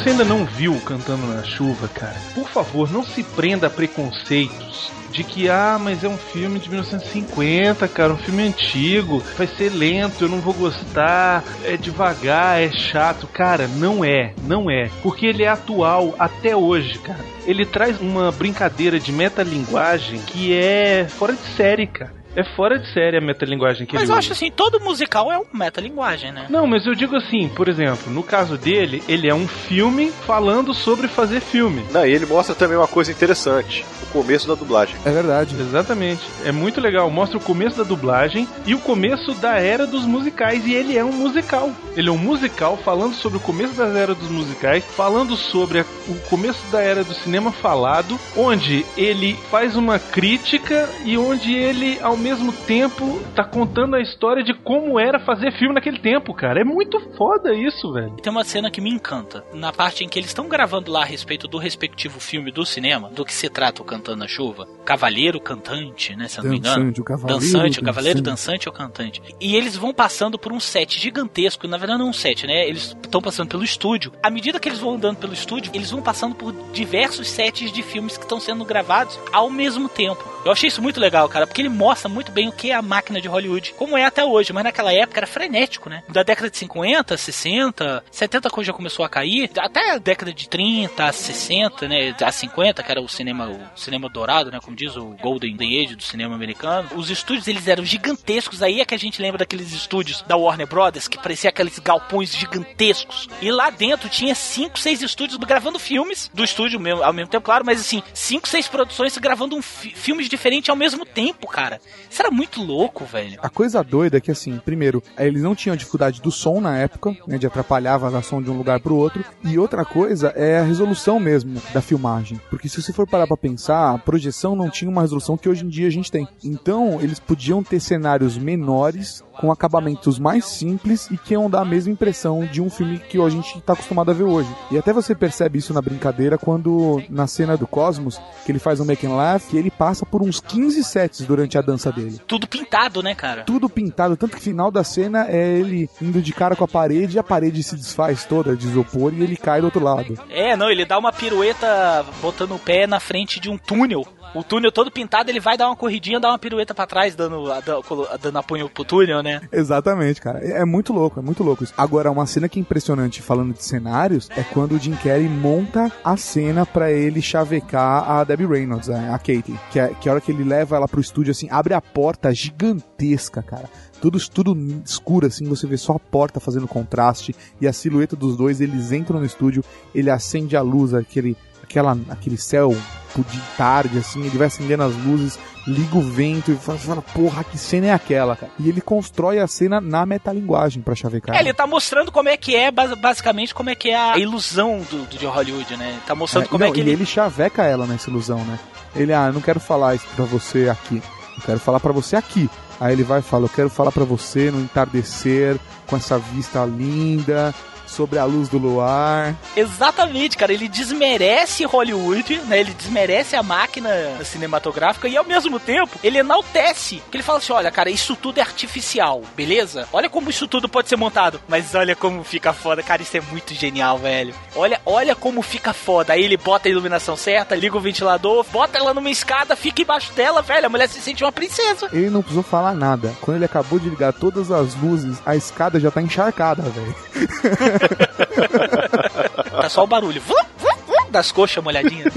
Você ainda não viu Cantando na Chuva, cara, por favor, não se prenda a preconceitos de que, ah, mas é um filme de 1950, cara, um filme antigo, vai ser lento, eu não vou gostar, é devagar, é chato. Cara, não é, não é. Porque ele é atual até hoje, cara. Ele traz uma brincadeira de metalinguagem que é fora de série, cara. É fora de série a metalinguagem que Mas ele eu usa. acho assim, todo musical é uma metalinguagem, né? Não, mas eu digo assim, por exemplo, no caso dele, ele é um filme falando sobre fazer filme. Não, e ele mostra também uma coisa interessante: o começo da dublagem. É verdade. Exatamente. É muito legal. Mostra o começo da dublagem e o começo da era dos musicais. E ele é um musical. Ele é um musical falando sobre o começo da era dos musicais, falando sobre a- o começo da era do cinema falado, onde ele faz uma crítica e onde ele, ao mesmo tempo, tá contando a história de como era fazer filme naquele tempo, cara. É muito foda isso, velho. Tem uma cena que me encanta. Na parte em que eles estão gravando lá a respeito do respectivo filme do cinema, do que se trata o Cantando na Chuva. Cavaleiro cantante, né? Se eu não me engano. Dançante, o cavaleiro Dançante, o cavaleiro dançante. dançante ou cantante. E eles vão passando por um set gigantesco. Na verdade, não é um set, né? Eles estão passando pelo estúdio. À medida que eles vão andando pelo estúdio, eles vão passando por diversos sets de filmes que estão sendo gravados ao mesmo tempo. Eu achei isso muito legal, cara, porque ele mostra muito bem o que é a máquina de Hollywood, como é até hoje, mas naquela época era frenético, né? Da década de 50, 60, 70 a coisa já começou a cair, até a década de 30, 60, né, a 50, que era o cinema, o cinema dourado, né, como diz o Golden Age do cinema americano. Os estúdios eles eram gigantescos, aí é que a gente lembra daqueles estúdios da Warner Brothers que parecia aqueles galpões gigantescos. E lá dentro tinha cinco, seis estúdios gravando filmes do estúdio mesmo, ao mesmo tempo, claro, mas assim, cinco, seis produções gravando um fi- filmes diferentes ao mesmo tempo, cara. Isso era muito louco, velho. A coisa doida é que, assim, primeiro, eles não tinham dificuldade do som na época, né, de atrapalhar a vazão de um lugar pro outro. E outra coisa é a resolução mesmo da filmagem. Porque se você for parar pra pensar, a projeção não tinha uma resolução que hoje em dia a gente tem. Então, eles podiam ter cenários menores, com acabamentos mais simples e que iam dar a mesma impressão de um filme que a gente tá acostumado a ver hoje. E até você percebe isso na brincadeira quando, na cena do Cosmos, que ele faz um make and laugh, que ele passa por uns 15 sets durante a dança dele Tudo pintado, né, cara? tudo pintado, tanto que o final da cena é ele indo de cara com a parede e a parede se desfaz toda de isopor e ele cai do outro lado. É, não, ele dá uma pirueta botando o pé na frente de um túnel. O túnel todo pintado, ele vai dar uma corridinha, dar uma pirueta pra trás, dando, dando, dando apoio pro túnel, né? Exatamente, cara. É é muito louco, é muito louco isso. Agora, uma cena que é impressionante falando de cenários é quando o Jim Carrey monta a cena pra ele chavecar a Debbie Reynolds, a a Katie. Que é, que é a hora que ele leva ela pro estúdio, assim, abre a porta gigantesca, cara. Tudo, tudo escuro, assim, você vê só a porta fazendo contraste e a silhueta dos dois, eles entram no estúdio, ele acende a luz, aquele, aquela, aquele céu de tarde, assim, ele vai acendendo as luzes, liga o vento e fala, fala, porra, que cena é aquela, cara? E ele constrói a cena na metalinguagem pra chavecar. É, ele tá mostrando como é que é, bas- basicamente, como é que é a ilusão do, do de Hollywood, né? Tá mostrando É, como não, é que e ele... ele chaveca ela nessa ilusão, né? Ele, ah, eu não quero falar isso pra você aqui. Eu quero falar pra você aqui. Aí ele vai e fala, eu quero falar pra você no entardecer, com essa vista linda, sobre a luz do luar. Exatamente, cara. Ele desmerece Hollywood, né? Ele desmerece a máquina cinematográfica e ao mesmo tempo ele enaltece. Porque ele fala assim: olha, cara, isso tudo é artificial, beleza? Olha como isso tudo pode ser montado. Mas olha como fica foda, cara. Isso é muito genial, velho. Olha, olha como fica foda. Aí ele bota a iluminação certa, liga o ventilador, bota ela numa escada, fica embaixo dela, velho. A mulher se sente uma princesa. Ele não precisou falar nada. Quando ele acabou de ligar todas as luzes, a escada já tá encharcada, velho. [LAUGHS] [LAUGHS] Tá só o barulho. Vum, vum, vum, Das coxas molhadinhas.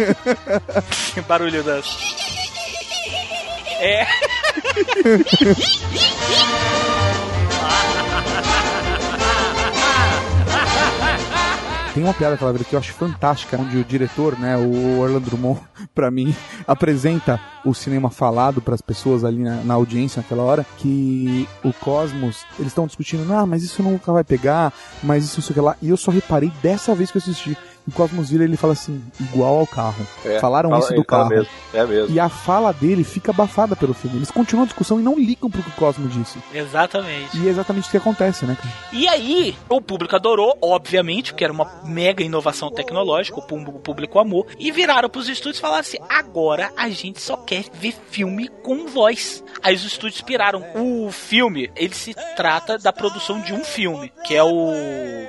[LAUGHS] barulho das. É. [LAUGHS] Tem uma piada aquela que eu acho fantástica, onde o diretor, né, o Orlando Drummond, [LAUGHS] pra mim, apresenta o cinema falado pras pessoas ali na, na audiência naquela hora, que o Cosmos, eles estão discutindo, ah, mas isso nunca vai pegar, mas isso sei lá. E eu só reparei dessa vez que eu assisti, O Cosmos vira e ele fala assim, igual ao carro. É, Falaram fala- isso do carro. mesmo, é mesmo. E a fala dele fica abafada pelo filme. Eles continuam a discussão e não ligam pro que o Cosmo disse. Exatamente. E é exatamente o que acontece, né? E aí, o público adorou, obviamente, porque era uma mega inovação tecnológica, o público amou, e viraram pros estúdios e falaram assim: agora a gente só quer ver filme com voz. Aí os estúdios piraram. O filme, ele se trata da produção de um filme, que é o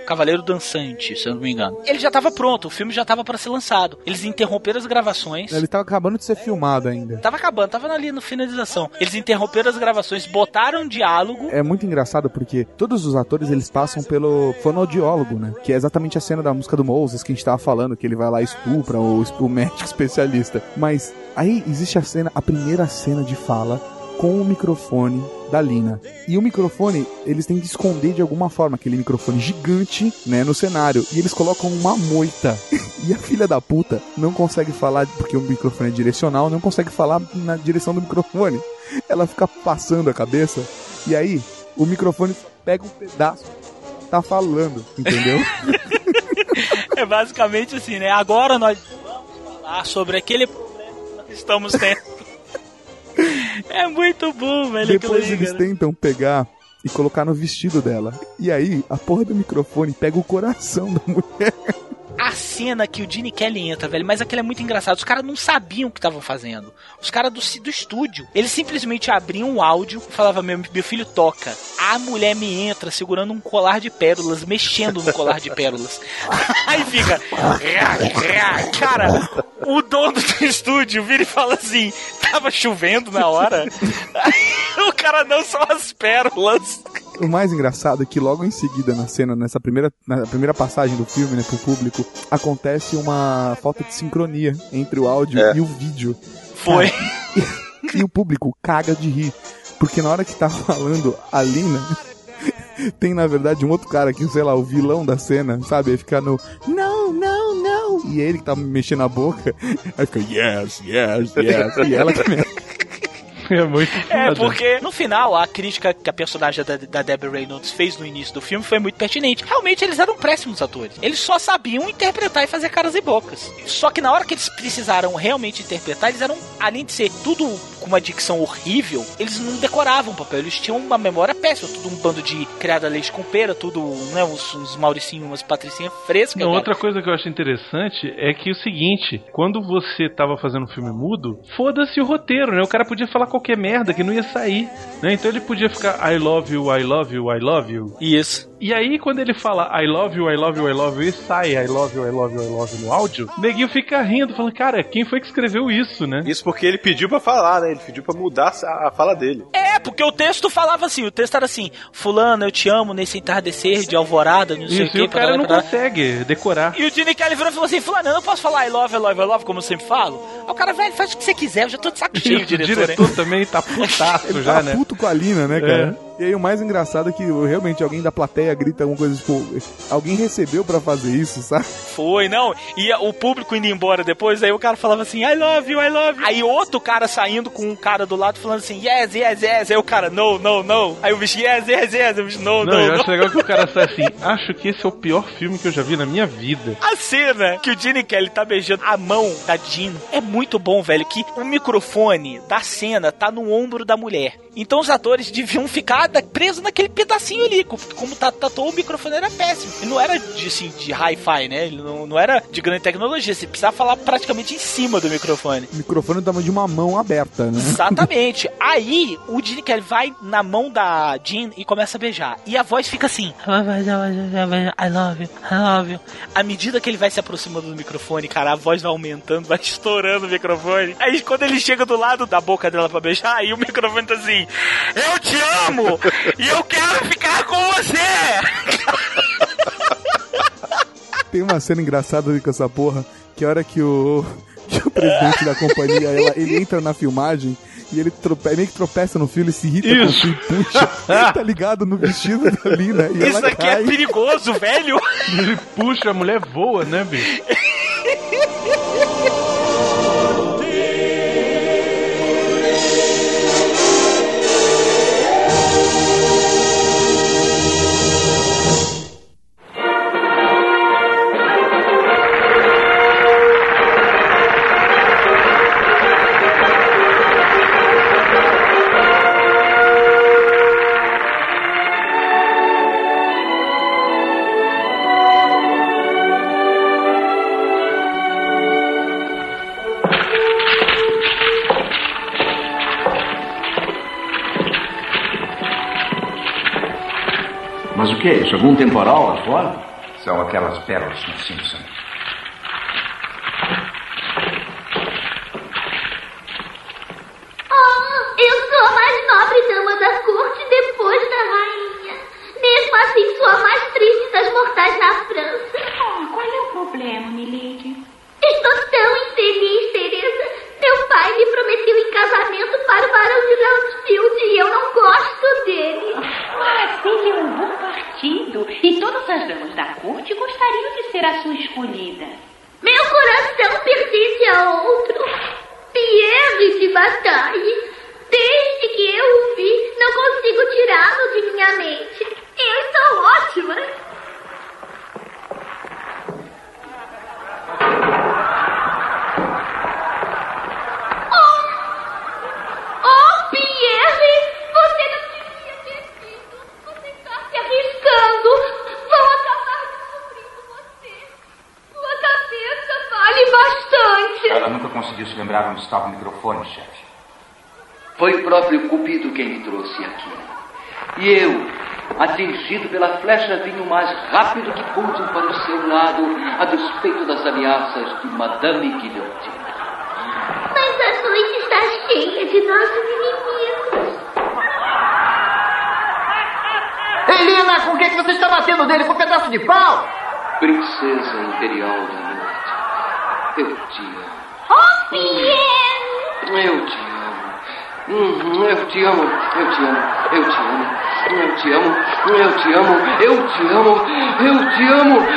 Cavaleiro Dançante, se eu não me engano. Ele já tava pronto, o filme já tava para ser lançado. Eles interromperam as gravações. Ele tava acabando de ser filmado ainda. Tava acabando, tava ali no finalização. Eles interromperam as gravações, botaram um diálogo. É muito engraçado porque todos os atores eles passam pelo fonoaudiólogo, né? Que é exatamente a cena da música do Moses que a gente tava falando, que ele vai lá e estupra o, o médico [LAUGHS] especialista. Mas aí existe a cena, a primeira cena de fala com o microfone da Lina. E o microfone, eles têm de esconder de alguma forma aquele microfone gigante, né, no cenário. E eles colocam uma moita. [LAUGHS] e a filha da puta não consegue falar, porque o microfone é direcional, não consegue falar na direção do microfone. Ela fica passando a cabeça. E aí, o microfone pega um pedaço, tá falando, entendeu? [LAUGHS] É basicamente assim, né? Agora nós vamos falar sobre aquele problema que estamos tendo. É muito bom, velho. Depois eles tentam pegar e colocar no vestido dela. E aí, a porra do microfone pega o coração da mulher. [LAUGHS] A cena que o Gene Kelly entra, velho, mas aquilo é muito engraçado. Os caras não sabiam o que estavam fazendo. Os caras do, do estúdio. Eles simplesmente abriam um áudio e falavam: meu, meu filho toca. A mulher me entra segurando um colar de pérolas, mexendo no colar de pérolas. [LAUGHS] Aí fica. Cara, o dono do estúdio vira e fala assim: tava chovendo na hora. [LAUGHS] O cara não são as pérolas. O mais engraçado é que logo em seguida, na cena, nessa primeira, na primeira passagem do filme, né, pro público, acontece uma falta de sincronia entre o áudio É. e o vídeo. Foi. [LAUGHS] e o público caga de rir. Porque na hora que tá falando a Lina, [LAUGHS] tem na verdade um outro cara que, sei lá, o vilão da cena, sabe? Aí fica no não, não, não. E ele que tá mexendo a boca, [LAUGHS] aí fica yes, yes, yes. e ela também. [LAUGHS] É muito É, foda. porque no final, a crítica que a personagem da, da Debbie Reynolds fez no início do filme foi muito pertinente. Realmente, eles eram péssimos atores. Eles só sabiam interpretar e fazer caras e bocas. Só que na hora que eles precisaram realmente interpretar, eles eram, além de ser tudo com uma dicção horrível, eles não decoravam o papel. Eles tinham uma memória péssima. Tudo um bando de criada leite com pera, tudo, né, uns, uns mauricinhos, umas patricinhas frescas. Não, cara. outra coisa que eu acho interessante é que o seguinte, quando você tava fazendo um filme mudo, foda-se o roteiro, né? O cara podia falar qualquer merda que não ia sair, né? Então ele podia ficar I love you, I love you, I love you. Isso. E aí quando ele fala I love you, I love you, I love you e sai I love you, I love you, I love you no áudio, o neguinho fica rindo, falando, cara, quem foi que escreveu isso, né? Isso porque ele pediu pra falar, né? Ele pediu pra mudar a, a fala dele. É, porque o texto falava assim, o texto era assim, fulano, eu te amo nesse entardecer de alvorada, não sei o que. e o cara não consegue decorar. E o Gene Kelly virou e falou assim, fulano, eu não posso falar I love, I love, I love, como eu sempre falo. Aí o cara, velho, faz o que você quiser, eu já tô de saco [LAUGHS] cheio, Isso, o diretor, diretor hein? também tá [LAUGHS] putaço já, tá né? puto com a Lina, né, cara? E aí o mais engraçado é que realmente alguém da plateia grita alguma coisa, tipo, alguém recebeu pra fazer isso, sabe? Foi, não. E o público indo embora depois, aí o cara falava assim, I love you, I love you. Aí outro cara saindo com um cara do lado falando assim, yes, yes, yes. Aí o cara, no, no, no. Aí o bicho, yes, yes, yes. O bicho, no, Não, no, eu no. acho legal que o cara [LAUGHS] sai assim, acho que esse é o pior filme que eu já vi na minha vida. A cena que o Gene Kelly tá beijando a mão da Jean é muito bom, velho. Que o microfone da cena tá no ombro da mulher. Então os atores deviam ficar presos naquele pedacinho ali. Como tá, tatuou, o microfone era péssimo. E não era de, assim, de hi-fi, né? Ele não, não era de grande tecnologia. Você precisava falar praticamente em cima do microfone. O microfone tava de uma mão aberta, né? Exatamente. Aí o Gene Kelly vai na mão da Jean e começa a beijar. E a voz fica assim: I love you, I love you. À medida que ele vai se aproximando do microfone, cara, a voz vai aumentando, vai estourando o microfone. Aí quando ele chega do lado da boca dela pra beijar, aí o microfone tá assim: Eu te amo! e eu quero ficar com você! Tem uma cena engraçada ali com essa porra, que a hora que o, que o presidente da companhia, ela- ele entra na filmagem e ele trope, meio que tropeça no fio, ele se irrita Isso. com o fio e puxa, tá ligado no vestido da Lina, e Isso ela aqui é cai. perigoso, velho! Ele puxa, a mulher voa, né, bicho? Isso? Algum temporal lá fora? São aquelas pérolas Simpson. Oh, eu sou a mais nobre dama da corte depois da rainha. Mesmo assim, sou a mais triste das mortais na França. Oh, qual é o problema, Milady? Estou tão infeliz, Teresa. Meu pai me prometeu em casamento para o barão de Lansfield e eu não gosto dele. Ah, ele é um bom partido. E todas as damas da corte gostariam de ser a sua escolhida. Meu coração pertence a outro. Pierre de Bataille. Desde que eu o vi, não consigo tirá-lo de minha mente. Eu estou ótima. Oh! Oh, Pierre! Você não devia ter vindo. Você está se arriscando. Vão acabar descobrindo você. Sua cabeça vale bastante. Ela nunca conseguiu se lembrar onde estava o microfone, chefe. Foi o próprio Cupido quem me trouxe aqui. E eu, atingido pela flecha, vim o mais rápido que pude para o seu lado, a despeito das ameaças de Madame Guilhotina. Mas a noite está cheia de nossos inimigos. Helena, com o que, é que você está batendo nele? Com um pedaço de pau? Princesa Imperial da Noite, eu te amo. Eu te amo. Hum, Eu te amo, eu te amo, eu te amo, eu te amo, eu te amo, eu te amo, eu te amo.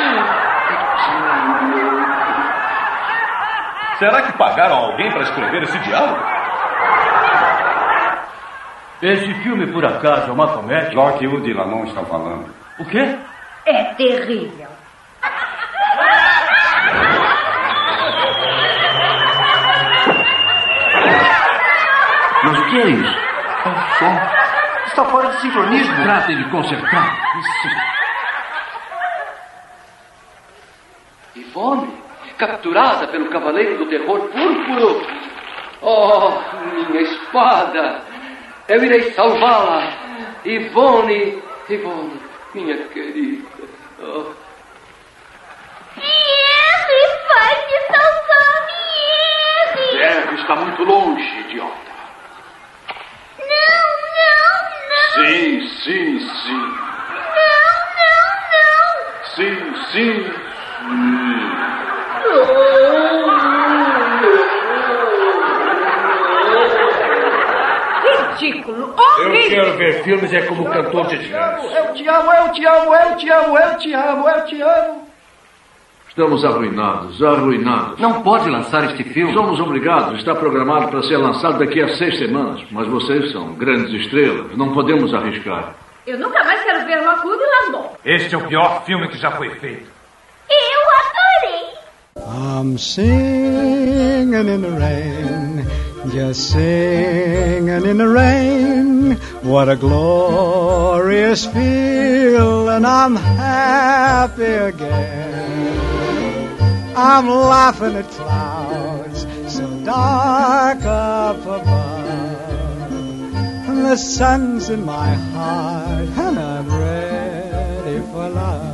Será que pagaram alguém para escrever esse diálogo? Esse filme, por acaso, é uma comédia? Lockwood e Lanon estão falando. O quê? É terrível. Mas o que é isso? É um som. Está fora de sincronismo. Trate de consertar. Ivone, capturada pelo Cavaleiro do Terror Púrpuro. Oh, minha espada! Eu irei salvá-la! Ivone, Ivone, minha querida. Oh. Pierre, vai me salvar, Pierre! Deve estar muito longe, idiota. Não, não, não! Sim, sim, sim. Não, Sim, sim. Ridículo! Eu Horrível! quero ver filmes é como cantor de jazz. Eu te amo, eu te amo, eu te amo, eu te amo, eu te amo. Estamos arruinados, arruinados. Não pode lançar este filme. Somos obrigados. Está programado para ser lançado daqui a seis semanas. Mas vocês são grandes estrelas. Não podemos arriscar. Eu nunca mais quero ver Lockwood e Landon. Este é o pior filme que já foi feito. Eu adorei! I'm singing in the rain, just singing in the rain. What a glorious feeling, and I'm happy again. I'm laughing at clouds so dark up above. And the sun's in my heart, and I'm ready for love.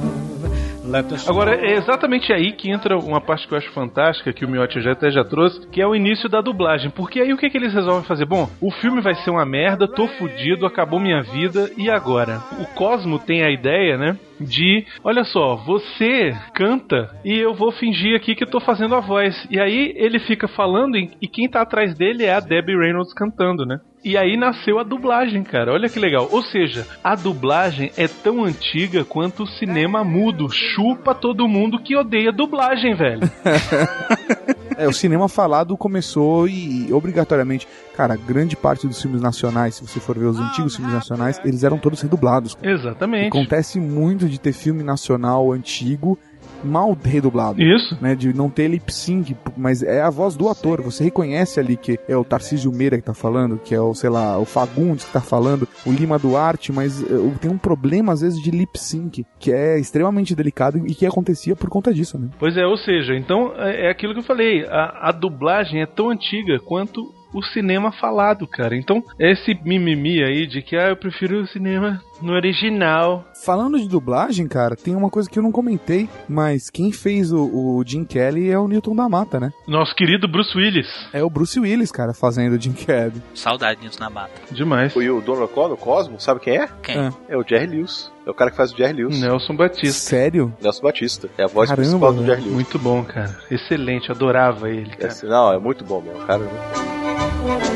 Let the Agora, é exatamente aí que entra uma parte que eu acho fantástica, que o Miotti já até já trouxe, que é o início da dublagem. Porque aí o que, que eles resolvem fazer? Bom, o filme vai ser uma merda, tô fudido, acabou minha vida, e agora? O Cosmo tem a ideia, né? De, olha só, você canta e eu vou fingir aqui que eu tô fazendo a voz. E aí ele fica falando e e quem tá atrás dele é a Debbie Reynolds cantando, né? E aí nasceu a dublagem, cara. Olha que legal. Ou seja, a dublagem é tão antiga quanto o cinema mudo. Chupa todo mundo que odeia dublagem, velho. [LAUGHS] É, o cinema falado começou e, obrigatoriamente, cara, grande parte dos filmes nacionais, se você for ver os antigos filmes nacionais, eles eram todos redublados. Exatamente. Acontece muito de ter filme nacional antigo mal redublado. Isso. Né, de não ter lip sync, mas é a voz do ator. Você reconhece ali que é o Tarcísio Meira que tá falando, que é o, sei lá, o Fagundes que tá falando, o Lima Duarte, mas eh, tem um problema às vezes de lip sync, que é extremamente delicado e que acontecia por conta disso, né? Pois é, ou seja, então é é aquilo que eu falei, a, a dublagem é tão antiga quanto o cinema falado, cara. Então, esse mimimi aí de que ah, eu prefiro o cinema no original. Falando de dublagem, cara, tem uma coisa que eu não comentei, mas quem fez o, o Jim Kelly é o Newton da Mata, né? Nosso querido Bruce Willis. É o Bruce Willis, cara, fazendo o Jim Kelly. Saudade disso na mata. Demais. E o Don O'Connor, o Cosmo, sabe quem é? Quem? Ah. É o Jerry Lewis. É o cara que faz o Jerry Lewis. Nelson Batista. Sério? Nelson Batista. É a voz Caramba, principal do. Jerry Lewis. Muito bom, cara. Excelente, adorava ele, cara. Esse- não, é muito bom mesmo, cara. Thank you.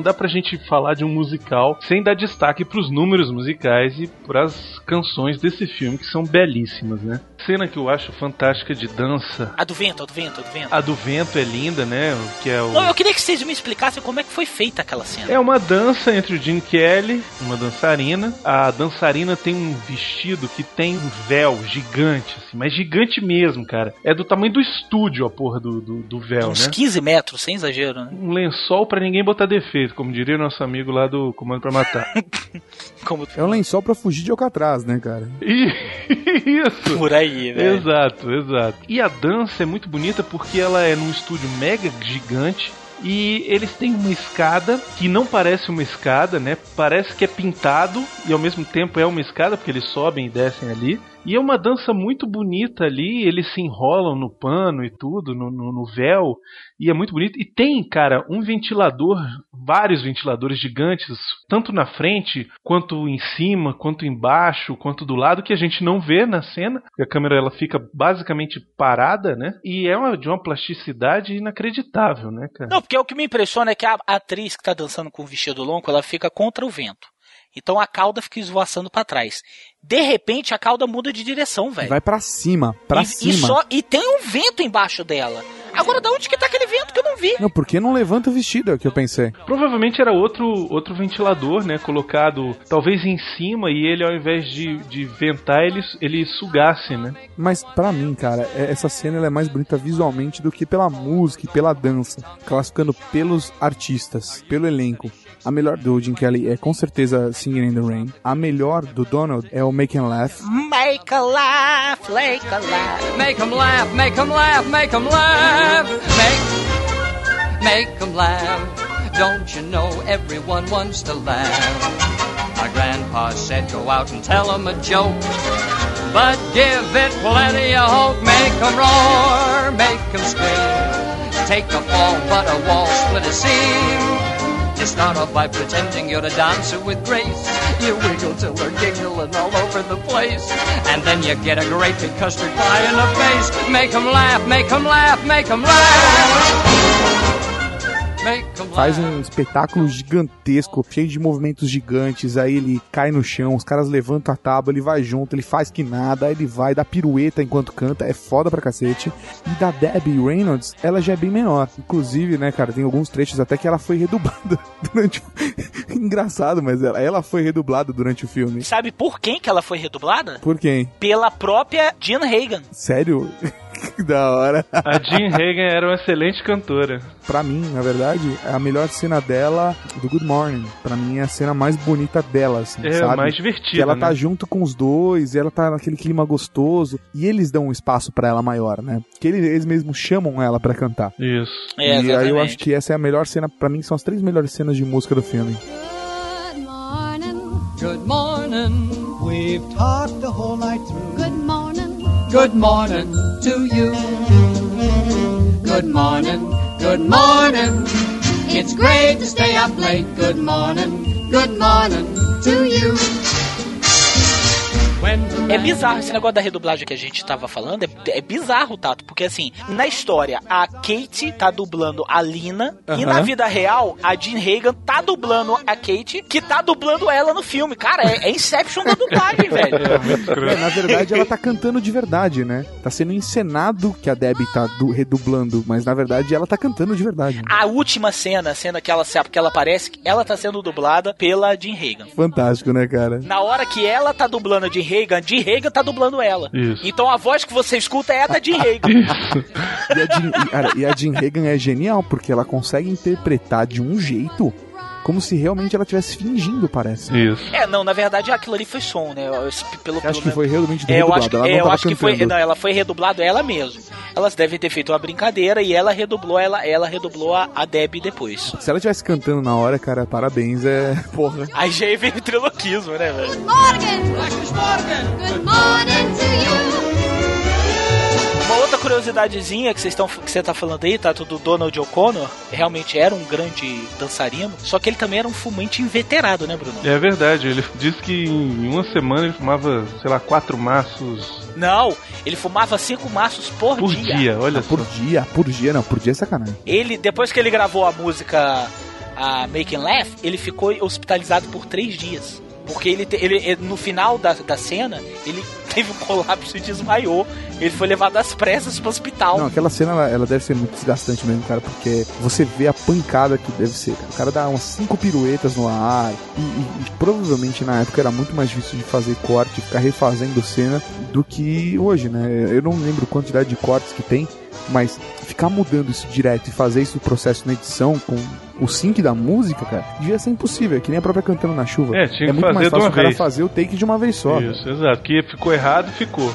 Não dá pra gente falar de um musical sem dar destaque pros números musicais e pras canções desse filme, que são belíssimas, né? Cena que eu acho fantástica de dança. A do vento, a do vento, a do vento. A do vento é linda, né? Que é o... Não, eu queria que vocês me explicassem como é que foi feita aquela cena. É uma dança entre o Gene Kelly, uma dançarina. A dançarina tem um vestido que tem um véu gigante, assim, mas gigante mesmo, cara. É do tamanho do estúdio a porra do, do, do véu, Uns né? 15 metros, sem exagero, né? Um lençol pra ninguém botar defeito, como diria nosso amigo lá do Comando pra Matar. [LAUGHS] Como É um lençol pra fugir de Alcatraz, né, cara? [LAUGHS] Isso! Por aí, né? Exato, exato. E a dança é muito bonita porque ela é num estúdio mega gigante. E eles têm uma escada que não parece uma escada, né? Parece que é pintado e ao mesmo tempo é uma escada, porque eles sobem e descem ali. E é uma dança muito bonita ali, eles se enrolam no pano e tudo, no, no, no véu, e é muito bonito. E tem, cara, um ventilador, vários ventiladores gigantes, tanto na frente, quanto em cima, quanto embaixo, quanto do lado, que a gente não vê na cena, porque a câmera ela fica basicamente parada, né? E é uma, de uma plasticidade inacreditável, né, cara? Não, porque o que me impressiona é que a atriz que tá dançando com o vestido longo, ela fica contra o vento. Então a cauda fica esvoaçando pra trás. De repente a cauda muda de direção, velho. Vai pra cima, pra e, cima. E, só, e tem um vento embaixo dela. Agora, da onde que tá aquele vento que eu não vi? Não, por que não levanta o vestido? É o que eu pensei. Provavelmente era outro, outro ventilador, né? Colocado talvez em cima e ele, ao invés de, de ventar, ele, ele sugasse, né? Mas pra mim, cara, é- essa cena ela é mais bonita visualmente do que pela música e pela dança, classificando pelos artistas, pelo elenco. A melhor do Jim Kelly é com certeza Singing in the Rain. A melhor do Donald é o Make 'em Laugh. Make a laugh, make a laugh. Make 'em laugh, make 'em laugh, make 'em laugh. Make, make 'em laugh. Don't you know everyone wants to laugh? My grandpa said go out and tell 'em a joke. But give it plenty of hope. Make 'em roar, make 'em scream. Take a fall, but a wall split a seam. You start off by pretending you're a dancer with grace. You wiggle till they're giggling all over the place. And then you get a great big custard pie in the face. Make 'em laugh, make 'em laugh, make 'em laugh. Faz um espetáculo gigantesco, cheio de movimentos gigantes. Aí ele cai no chão, os caras levantam a tábua, ele vai junto, ele faz que nada, aí ele vai, dá pirueta enquanto canta, é foda pra cacete. E da Debbie Reynolds, ela já é bem menor. Inclusive, né, cara, tem alguns trechos até que ela foi redublada [LAUGHS] durante o... [LAUGHS] Engraçado, mas ela, ela foi redublada durante o filme. Sabe por quem que ela foi redublada? Por quem? Pela própria Jean Hagan. Sério? Que [LAUGHS] da hora. A Jean Hagan era uma excelente cantora. Pra mim, na verdade, a melhor cena dela do Good Morning. Pra mim é a cena mais bonita dela, assim, É, sabe? mais divertida, Que ela né? tá junto com os dois, e ela tá naquele clima gostoso, e eles dão um espaço pra ela maior, né? Que eles, eles mesmos chamam ela pra cantar. Isso. É, e aí eu exatamente. acho que essa é a melhor cena, pra mim são as três melhores cenas de música do filme. Good morning. We've talked the whole night through. Good morning. To you. Good morning. Good morning. It's great to stay up late. Good morning. Good morning to you. É bizarro esse negócio da redublagem que a gente tava falando. É, é bizarro, Tato. Porque assim, na história, a Kate tá dublando a Lina. E Aham. na vida real, a Jean Hagan tá dublando a Kate, que tá dublando ela no filme. Cara, é, é Inception da dublagem, [LAUGHS] velho. É, na verdade, ela tá cantando de verdade, né? Tá sendo encenado que a Debbie tá du- redublando, mas na verdade ela tá cantando de verdade. A última cena, a cena que ela, que ela aparece, ela tá sendo dublada pela Jean Hagan. Fantástico, né, cara? Na hora que ela tá dublando a Jean Hagan, a Jean Hagan tá dublando ela. Isso. Então a voz que você escuta é a da Jean Hagan. [LAUGHS] E a Jean, e, cara, e a Jean Hagan é genial, porque ela consegue interpretar de um jeito como se realmente ela estivesse fingindo, parece. Isso. É, não, na verdade aquilo ali foi som, né? Eu- Pelo, Eu acho pelo que foi realmente É, eu redublado, acho que, ela não é, eu acho que foi. Não, ela foi redublado ela mesmo. Elas devem ter feito uma brincadeira e ela redublou ela, ela redublou a, a Debbie depois. Se ela estivesse cantando na hora, cara, parabéns, é. [LAUGHS] Porra. Aí já veio o triloquismo, né, velho? Morgan! Good morning to you! Curiosidadezinha que vocês estão que você tá falando aí, tá? Do Donald O'Connor, realmente era um grande dançarino, só que ele também era um fumante inveterado, né, Bruno? É verdade, ele disse que em uma semana ele fumava, sei lá, quatro maços Não, ele fumava cinco maços por, por dia, olha Ah, por dia, por dia não, por dia é sacanagem. Ele, depois que ele gravou a música a Make and Laugh, ele ficou hospitalizado por três dias. Porque ele, ele, ele- no final da, da cena, ele teve um colapso e desmaiou. Ele foi levado às pressas pro hospital. Não, aquela cena ela, ela deve ser muito desgastante mesmo, cara, porque você vê a pancada que deve ser. O cara dá umas cinco piruetas no ar e, e- e provavelmente na época era muito mais difícil de fazer corte, ficar refazendo cena do que hoje, né? Eu não lembro quantidade de cortes que tem, mas ficar mudando isso direto e fazer isso no processo na edição com o sync da música, cara, devia ser impossível, é que nem a própria cantando na chuva. É, tinha que muito mais fácil o cara vez. fazer o take de uma vez só. Isso, exato. Que ficou errado, ficou.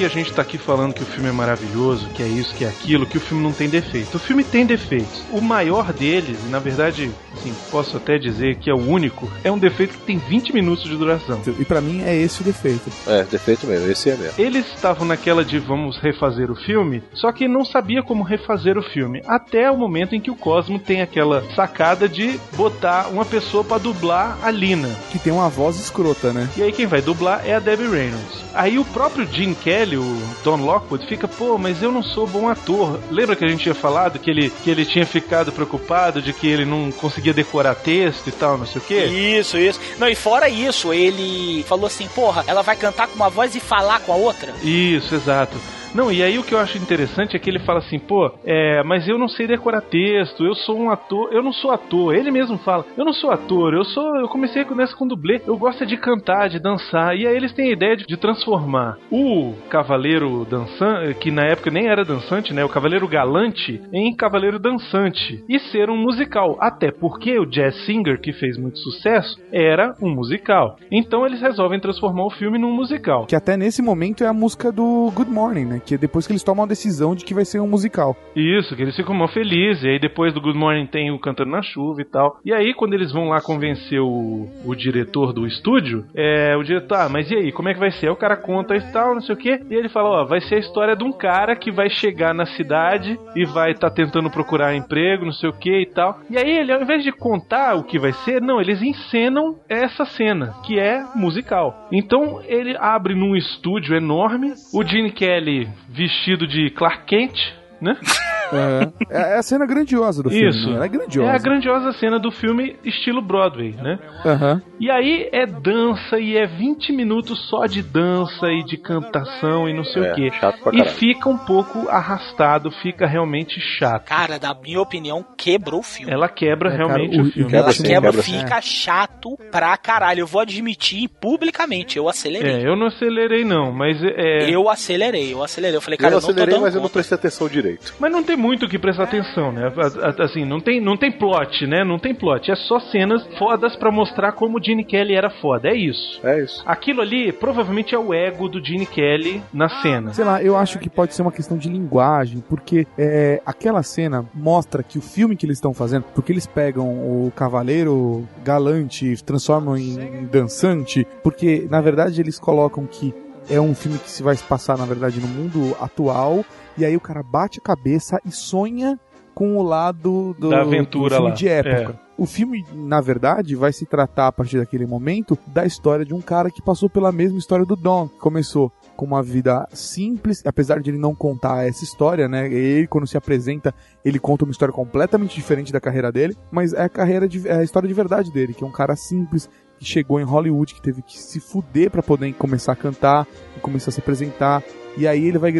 Porque a gente tá aqui falando que o filme é maravilhoso, que é isso, que é aquilo, que o filme não tem defeito. O filme tem defeitos. O maior deles, e na verdade, assim, posso até dizer que é o único, é um defeito que tem 20 minutos de duração. E pra mim é esse o defeito. É, defeito mesmo, esse é mesmo. Eles estavam naquela de vamos refazer o filme, só que não sabia como refazer o filme. Até o momento em que o Cosmo tem aquela sacada de botar uma pessoa pra dublar a Lina. Que tem uma voz escrota, né? E aí quem vai dublar é a Debbie Reynolds. Aí o próprio Gene Kelly, o Don Lockwood, fica, pô, mas eu não sou bom ator. Lembra que a gente tinha falado que ele, que ele tinha ficado preocupado de que ele não conseguia decorar texto e tal, não sei o quê? Isso, isso. Não, e fora isso, ele falou assim, porra, ela vai cantar com uma voz e falar com a outra? Isso, exato. Não, e aí o que eu acho interessante é que ele fala assim, pô, é, mas eu não sei decorar texto, eu sou um ator, eu não sou ator. Ele mesmo fala, eu não sou ator, eu sou, eu comecei nessa com dublê, eu gosto é de cantar, de dançar. E aí eles têm a ideia de, de transformar o cavaleiro dançante, que na época nem era dançante, né, o cavaleiro galante, em cavaleiro dançante e ser um musical. Até porque o Jazz Singer, que fez muito sucesso, era um musical. Então eles resolvem transformar o filme num musical. Que até nesse momento é a música do Good Morning, né? Que é depois que eles tomam a decisão de que vai ser um musical. Isso, que eles ficam mó felizes. E aí depois do Good Morning tem o Cantando na Chuva e tal. E aí quando eles vão lá convencer o, o diretor do estúdio, é, o diretor, ah, mas e aí, como é que vai ser? Aí o cara conta e tal, não sei o que. E ele fala, ó, vai ser a história de um cara que vai chegar na cidade e vai estar tentando procurar emprego, não sei o que e tal. E aí ele, ao invés de contar o que vai ser, não, eles encenam essa cena, que é musical. Então ele abre num estúdio enorme, o Gene Kelly vestido de Clark Kent, né? [LAUGHS] É, é a cena grandiosa do filme. Isso. né? Ela é grandiosa. É a grandiosa cena do filme estilo Broadway, né? Aham. E aí é dança e é 20 minutos só de dança e de cantação e não sei É, o quê. chato pra E fica um pouco arrastado, fica realmente chato. Cara, na minha opinião, quebrou o filme. Ela quebra É, cara, realmente o- o, filme. Ela Quebra sim, quebra, quebra sim. fica chato pra caralho. Eu vou admitir publicamente, eu acelerei. É, eu não acelerei não, mas é... Eu acelerei, eu acelerei. Eu falei, cara, eu eu, não tô acelerei, dando mas eu não conta. prestei atenção direito. Mas não tem muito o que prestar atenção, né? A- Assim, não tem, não tem plot, né? Não tem plot. É só cenas fodas pra mostrar como o Gene Kelly era foda. É isso. É isso. Aquilo ali provavelmente é o ego do Gene Kelly na cena. Sei lá, eu acho que pode ser uma questão de linguagem, porque é, aquela cena mostra que o filme que eles estão fazendo, porque eles pegam o cavaleiro galante, transformam em dançante, porque na verdade eles colocam que é um filme que se vai se passar, na verdade, no mundo atual, e aí o cara bate a cabeça e sonha com o lado do, Da aventura do filme lá. de época. O filme, na verdade, vai se tratar a partir daquele momento da história de um cara que passou pela mesma história do Don, que começou com uma vida simples, apesar de ele não contar essa história, né? Ele, quando se apresenta, ele conta uma história completamente diferente da carreira dele, mas é a carreira de, é a história de verdade dele, que é um cara simples que chegou em Hollywood, que teve que se fuder pra poder começar a cantar e começar a se apresentar. E aí ele vai,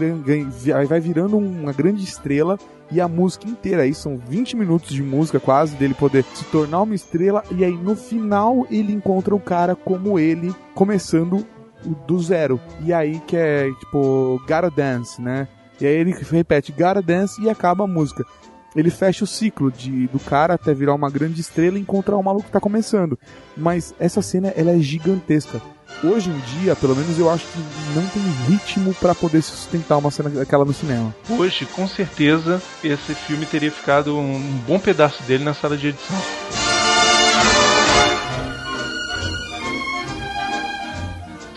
vai virando uma grande estrela e a música inteira aí são 20 minutos de música quase dele poder se tornar uma estrela e aí no final ele encontra o cara como ele começando do zero. E aí que é tipo Gotta Dance, né? E aí ele repete Gotta Dance e acaba a música. Ele fecha o ciclo de, do cara até virar uma grande estrela e encontrar o maluco que tá começando. Mas essa cena ela é gigantesca. hoje em dia, pelo menos eu acho que não tem ritmo pra poder sustentar uma cena daquela no cinema. Hoje, com certeza, esse filme teria ficado um bom pedaço dele na sala de edição.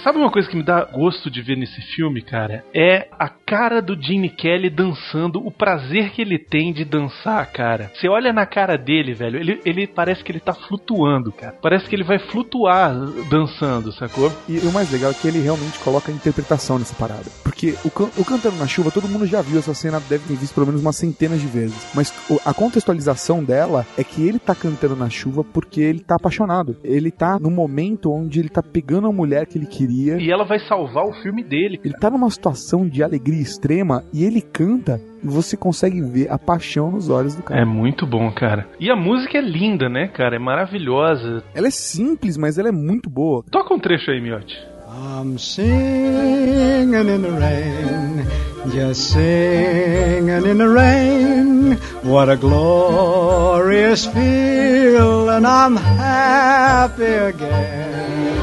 Sabe uma coisa que me dá gosto de ver nesse filme, cara? É a cara do Gene Kelly dançando, o prazer que ele tem de dançar, cara. Você olha na cara dele, velho, ele, ele parece que ele tá flutuando, cara. Parece que ele vai flutuar dançando, sacou? E o mais legal é que ele realmente coloca a interpretação nessa parada. Porque o, can o Cantando na Chuva, todo mundo já viu essa cena, deve ter visto pelo menos umas centenas de vezes. Mas a contextualização dela é que ele tá cantando na chuva porque ele tá apaixonado. Ele tá no momento onde ele tá pegando a mulher que ele queria. E ela vai salvar o filme dele. Ele tá numa situação de alegria extrema e ele canta e você consegue ver a paixão nos olhos do cara. É muito bom, cara. E a música é linda, né, cara? É maravilhosa. Ela é simples, mas ela é muito boa. Toca um trecho aí, Miotti. I'm singing in the rain, just singing in the rain. What a glorious feel, and I'm happy again.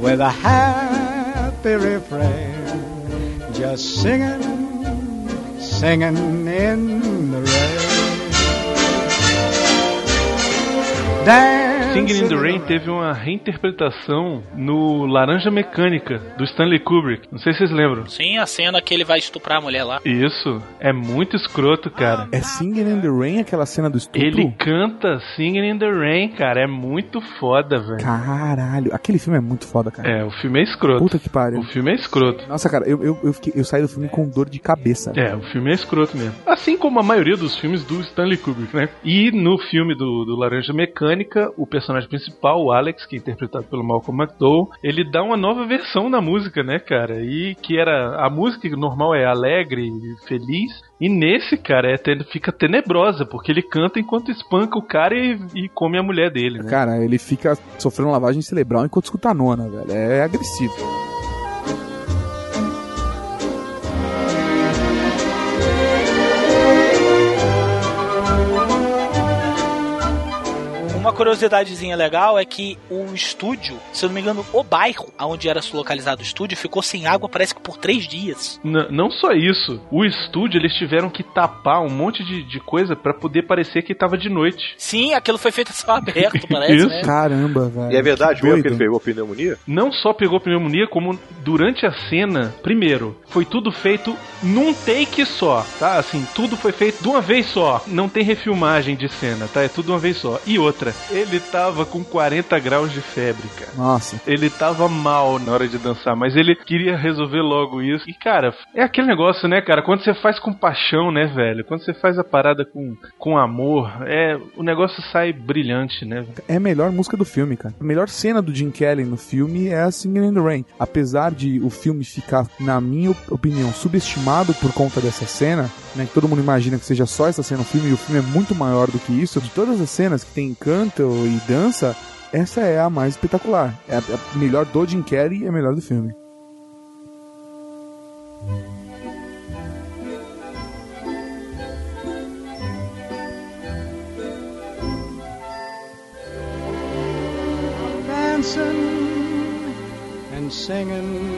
with a happy refrain, just singing, singing in the rain. Dancing Singing in the Rain teve uma reinterpretação no Laranja Mecânica, do Stanley Kubrick. Não sei se vocês lembram. Sim, a cena que ele vai estuprar a mulher lá. Isso, é muito escroto, cara. É Singing in the Rain aquela cena do estupro? Ele canta Singing in the Rain, cara. É muito foda, velho. Caralho, aquele filme é muito foda, cara. É, o filme é escroto. Puta que pariu. O filme é escroto. Nossa, cara, eu, eu, eu, fiquei- eu saí do filme com dor de cabeça. É, o filme é escroto mesmo. Assim como a maioria dos filmes do Stanley Kubrick, né? E no filme do, do Laranja Mecânica, o personagem principal, o Alex, que é interpretado pelo Malcolm McDowell, ele dá uma nova versão na música, né, cara? E que era. A música normal é alegre feliz. E nesse, cara, é, fica tenebrosa, porque ele canta enquanto espanca o cara e, e come a mulher dele, né? Cara, ele fica sofrendo lavagem cerebral enquanto escuta a nona, velho. É agressivo. Curiosidadezinha legal é que o estúdio, se eu não me engano, o bairro onde era localizado o estúdio ficou sem água, parece que por três dias. N- não só isso, o estúdio eles tiveram que tapar um monte de, de coisa pra poder parecer que tava de noite. Sim, aquilo foi feito a céu aberto, [LAUGHS] parece, Isso. né? Caramba, velho. E é verdade que mesmo que ele pegou pneumonia? Não só pegou pneumonia, como durante a cena, primeiro, foi tudo feito num take só, tá? Assim, tudo foi feito de uma vez só. Não tem refilmagem de cena, tá? É tudo de uma vez só. E outra, ele tava com 40 graus de febre, cara. Nossa. Ele tava mal na hora de dançar, mas ele queria resolver logo isso. E, cara, é aquele negócio, né, cara? Quando você faz com paixão, né, velho? Quando você faz a parada com, com amor, é o negócio sai brilhante, né? É a melhor música do filme, cara. A melhor cena do Jim Kelly no filme é a Singing in the Rain. Apesar de o filme ficar, na minha op- opinião, subestimado por conta dessa cena, né? Que todo mundo imagina que seja só essa cena no filme, e o filme é muito maior do que isso. De todas as cenas que tem canto e dança, essa é a mais espetacular. É a, melhor do Jim Kelly e a melhor do filme. dancing and singing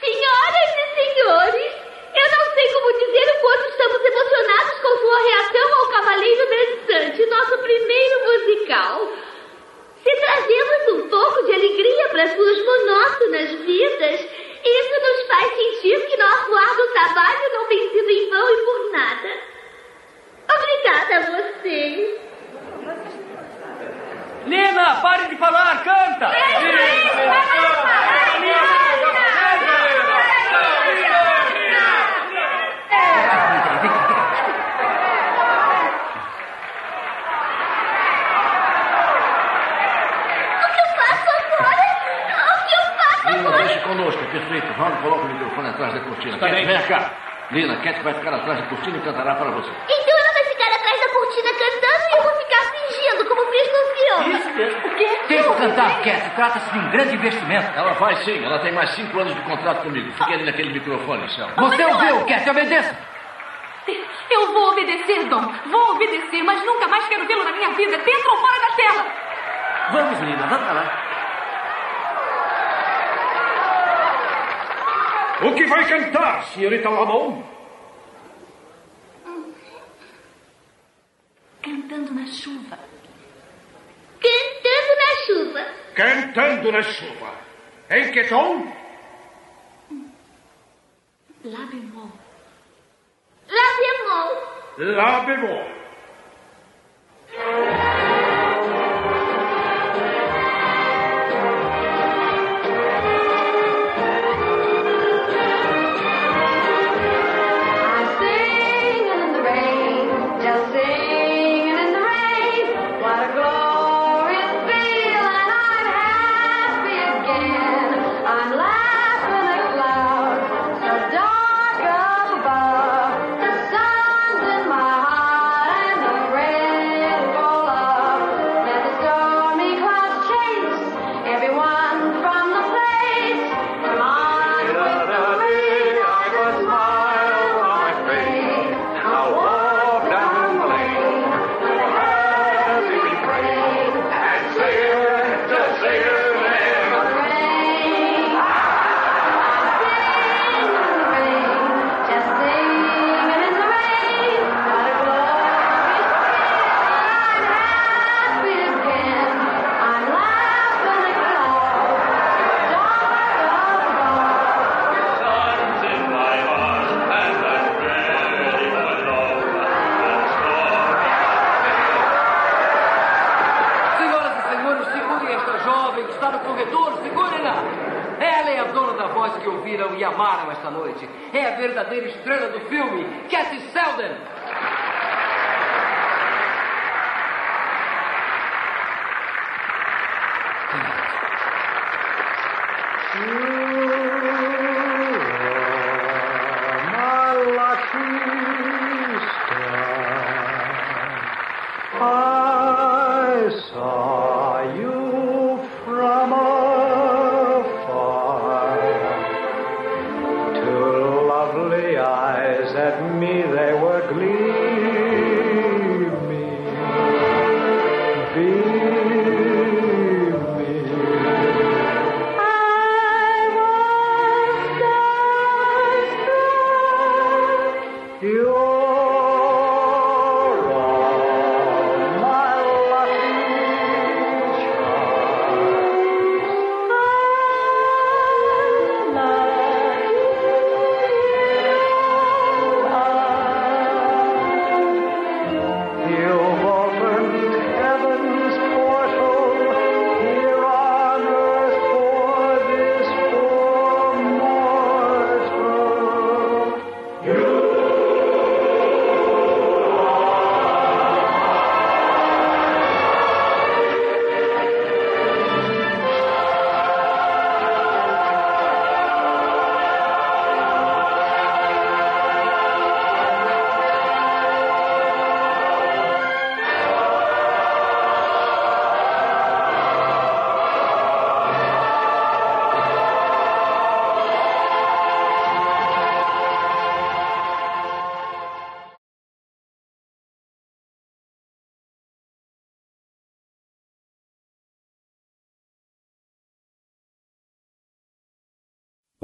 Senhoras e senhores, eu não sei como dizer o quanto estamos emocionados com sua reação ao Cavaleiro Dançante, nosso primeiro musical. Se trazemos um pouco de alegria para suas monótonas vidas, isso nos faz sentir que nosso árduo trabalho não tem sido em vão e por nada. Obrigada a vocês. Lina, pare de falar, canta! Lina, deixe conosco, é perfeito. Vamos, coloca o microfone atrás da cortina. Está Cat, bem. vem cá. Lina, Cat vai ficar atrás da cortina e cantará para você. Então ela vai ficar atrás da cortina cantando e eu vou ficar fingindo, como fiz no filme. Isso mesmo. O quê? Tem que cantar, Cat. Trata-se de um grande investimento. Ela vai sim, ela tem mais cinco anos de contrato comigo. Fique ali naquele microfone, Céu. Você ouviu, Cat? Obedeça. Eu vou obedecer, Dom. Vou obedecer, mas nunca mais quero vê-lo na minha vida, dentro ou fora da tela. Vamos, Lina, vamos pra lá. O que vai cantar, senhorita Lamont? Cantando na chuva. Cantando na chuva. Cantando na chuva. Em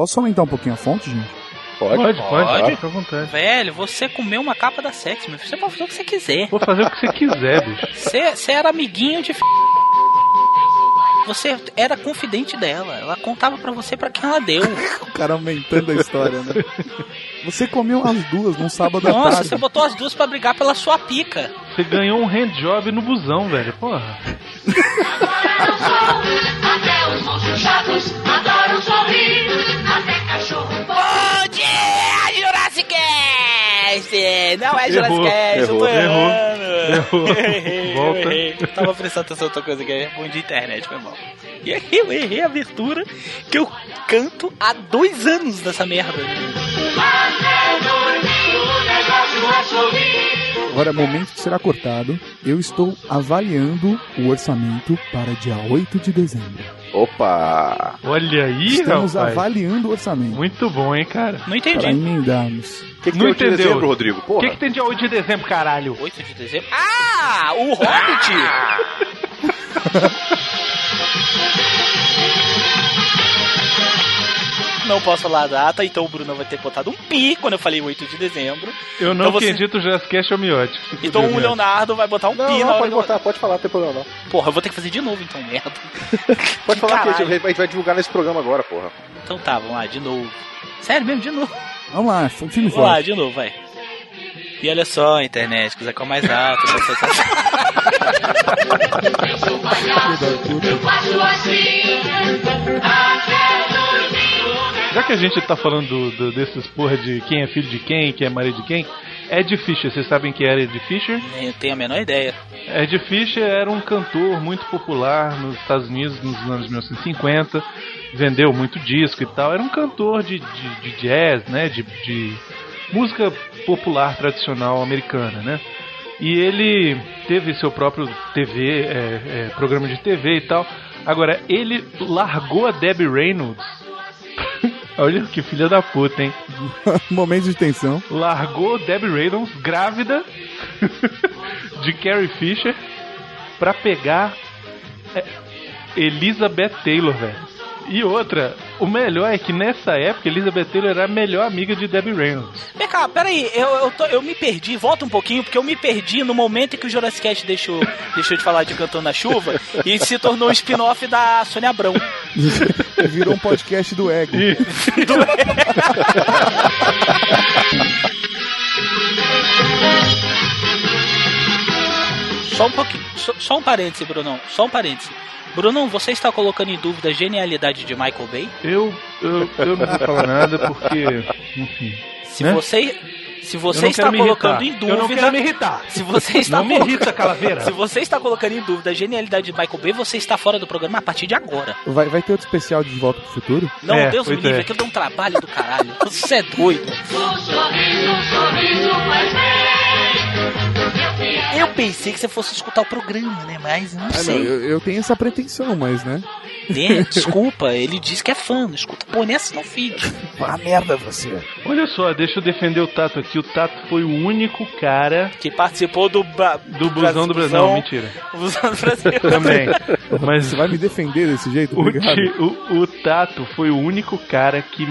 Posso aumentar um pouquinho a fonte, gente? Pode, Pode, pode, Pode. fica à vontade. Velho, você comeu uma capa da Sex, meu filho. Você pode fazer o que você quiser. Vou fazer o que você quiser, bicho. Você, era amiguinho de f... Você era confidente dela. Ela contava pra você pra quem ela deu. [LAUGHS] O cara aumentando a história, né? Você comeu as duas num sábado à Nossa, tarde. você botou as duas pra brigar pela sua pica. você ganhou um handjob no busão, velho. Porra. Até os monstros chatos É Errou, Cast, eu tô errou, errando. errou. Errei, [LAUGHS] Volta. eu errei. Tava prestando atenção em outra coisa que é bom de internet, foi mal. E aí eu errei a abertura que eu canto há dois anos dessa merda. Até dormir o negócio é sorrir. Agora, momento que será cortado, eu estou avaliando o orçamento para dia 8 de dezembro. Opa! Olha aí, Estamos rapaz. avaliando o orçamento. Muito bom, hein, cara. Não Para emendarmos. que, que Não tem 8 de entendeu. dezembro, Rodrigo? O que, que tem dia 8 de dezembro, caralho? 8 de dezembro? Ah, o Hobbit! [LAUGHS] Não posso falar a data, então o Bruno vai ter botado um pi quando eu falei 8 de dezembro. Eu não Então você- acredito o Jurassic Cast é o miote. Se Então o Miotti. Leonardo vai botar um Não, pi não, na hora pode do- botar, pode falar, não tem problema não. Porra, eu vou ter que fazer de novo então, merda. [LAUGHS] Pode falar que a Caralho. gente, a gente vai divulgar nesse programa agora, porra. Então tá, vamos lá, de novo. Sério mesmo, de novo. Vamos lá, f- filme Vamos lá, forte. de novo, vai. E olha só, internet, quiser com mais alto. Eu faço assim. Até dormir. Já que a gente tá falando do- do- desses porra de quem é filho de quem, quem é marido de quem, Ed Fisher, vocês sabem quem era Ed Fisher? Nem eu tenho a menor ideia. Ed Fisher era um cantor muito popular nos Estados Unidos nos anos 1950, vendeu muito disco e tal. Era um cantor de, de, de jazz, né? De, de música popular tradicional americana, né? E ele teve seu próprio TV, é, é, programa de TV e tal. Agora, ele largou a Debbie Reynolds. Olha que filha da puta, hein? [LAUGHS] Momento de tensão. largou Debbie Reynolds grávida [LAUGHS] de Carrie Fisher pra pegar é, Elizabeth Taylor, velho. E outra, o melhor é que nessa época Elizabeth Taylor era a melhor amiga de Debbie Reynolds. Vem cá, peraí, eu, eu, tô- eu me perdi, volta um pouquinho, porque eu me perdi no momento em que o Jurassic Cast deixou, deixou de falar de Cantando na Chuva [LAUGHS] e se tornou um spin-off da Sônia Abrão. [LAUGHS] Virou um podcast [LAUGHS] do Ego. Só um pouquinho, só, só um parêntese, Brunão, só um parêntese. Brunão, você está colocando em dúvida a genialidade de Michael Bay? Eu, eu, eu não vou falar nada porque, enfim. Se né? você. Se você está colocando em dúvida. Eu não quero me irritar. Se você está Não me irrita, Calaveira. [LAUGHS] Se você está colocando em dúvida a genialidade de Michael Bay, você está fora do programa a partir de agora. Vai, vai ter outro especial de Volta pro Futuro? Não, É, Deus me pois livre, é. aquilo dá um trabalho do caralho. Você é doido. Um sorriso, um sorriso faz bem. Eu pensei que você fosse escutar o programa, né? Mas não Ah, não, sei. eu, eu tenho essa pretensão, mas, né? Né? Desculpa, ele disse que é fã, não escuta. Pô, nessa não, filho. Vá merda você. Olha só, deixa eu defender o Tato aqui. O Tato foi o único cara Que participou do. Ba... do [LAUGHS] busão do Brasil. Não, mentira. Busão do Brasil. Também. Mas Você vai me defender desse jeito? O, Obrigado. ti- o, o Tato foi o único cara que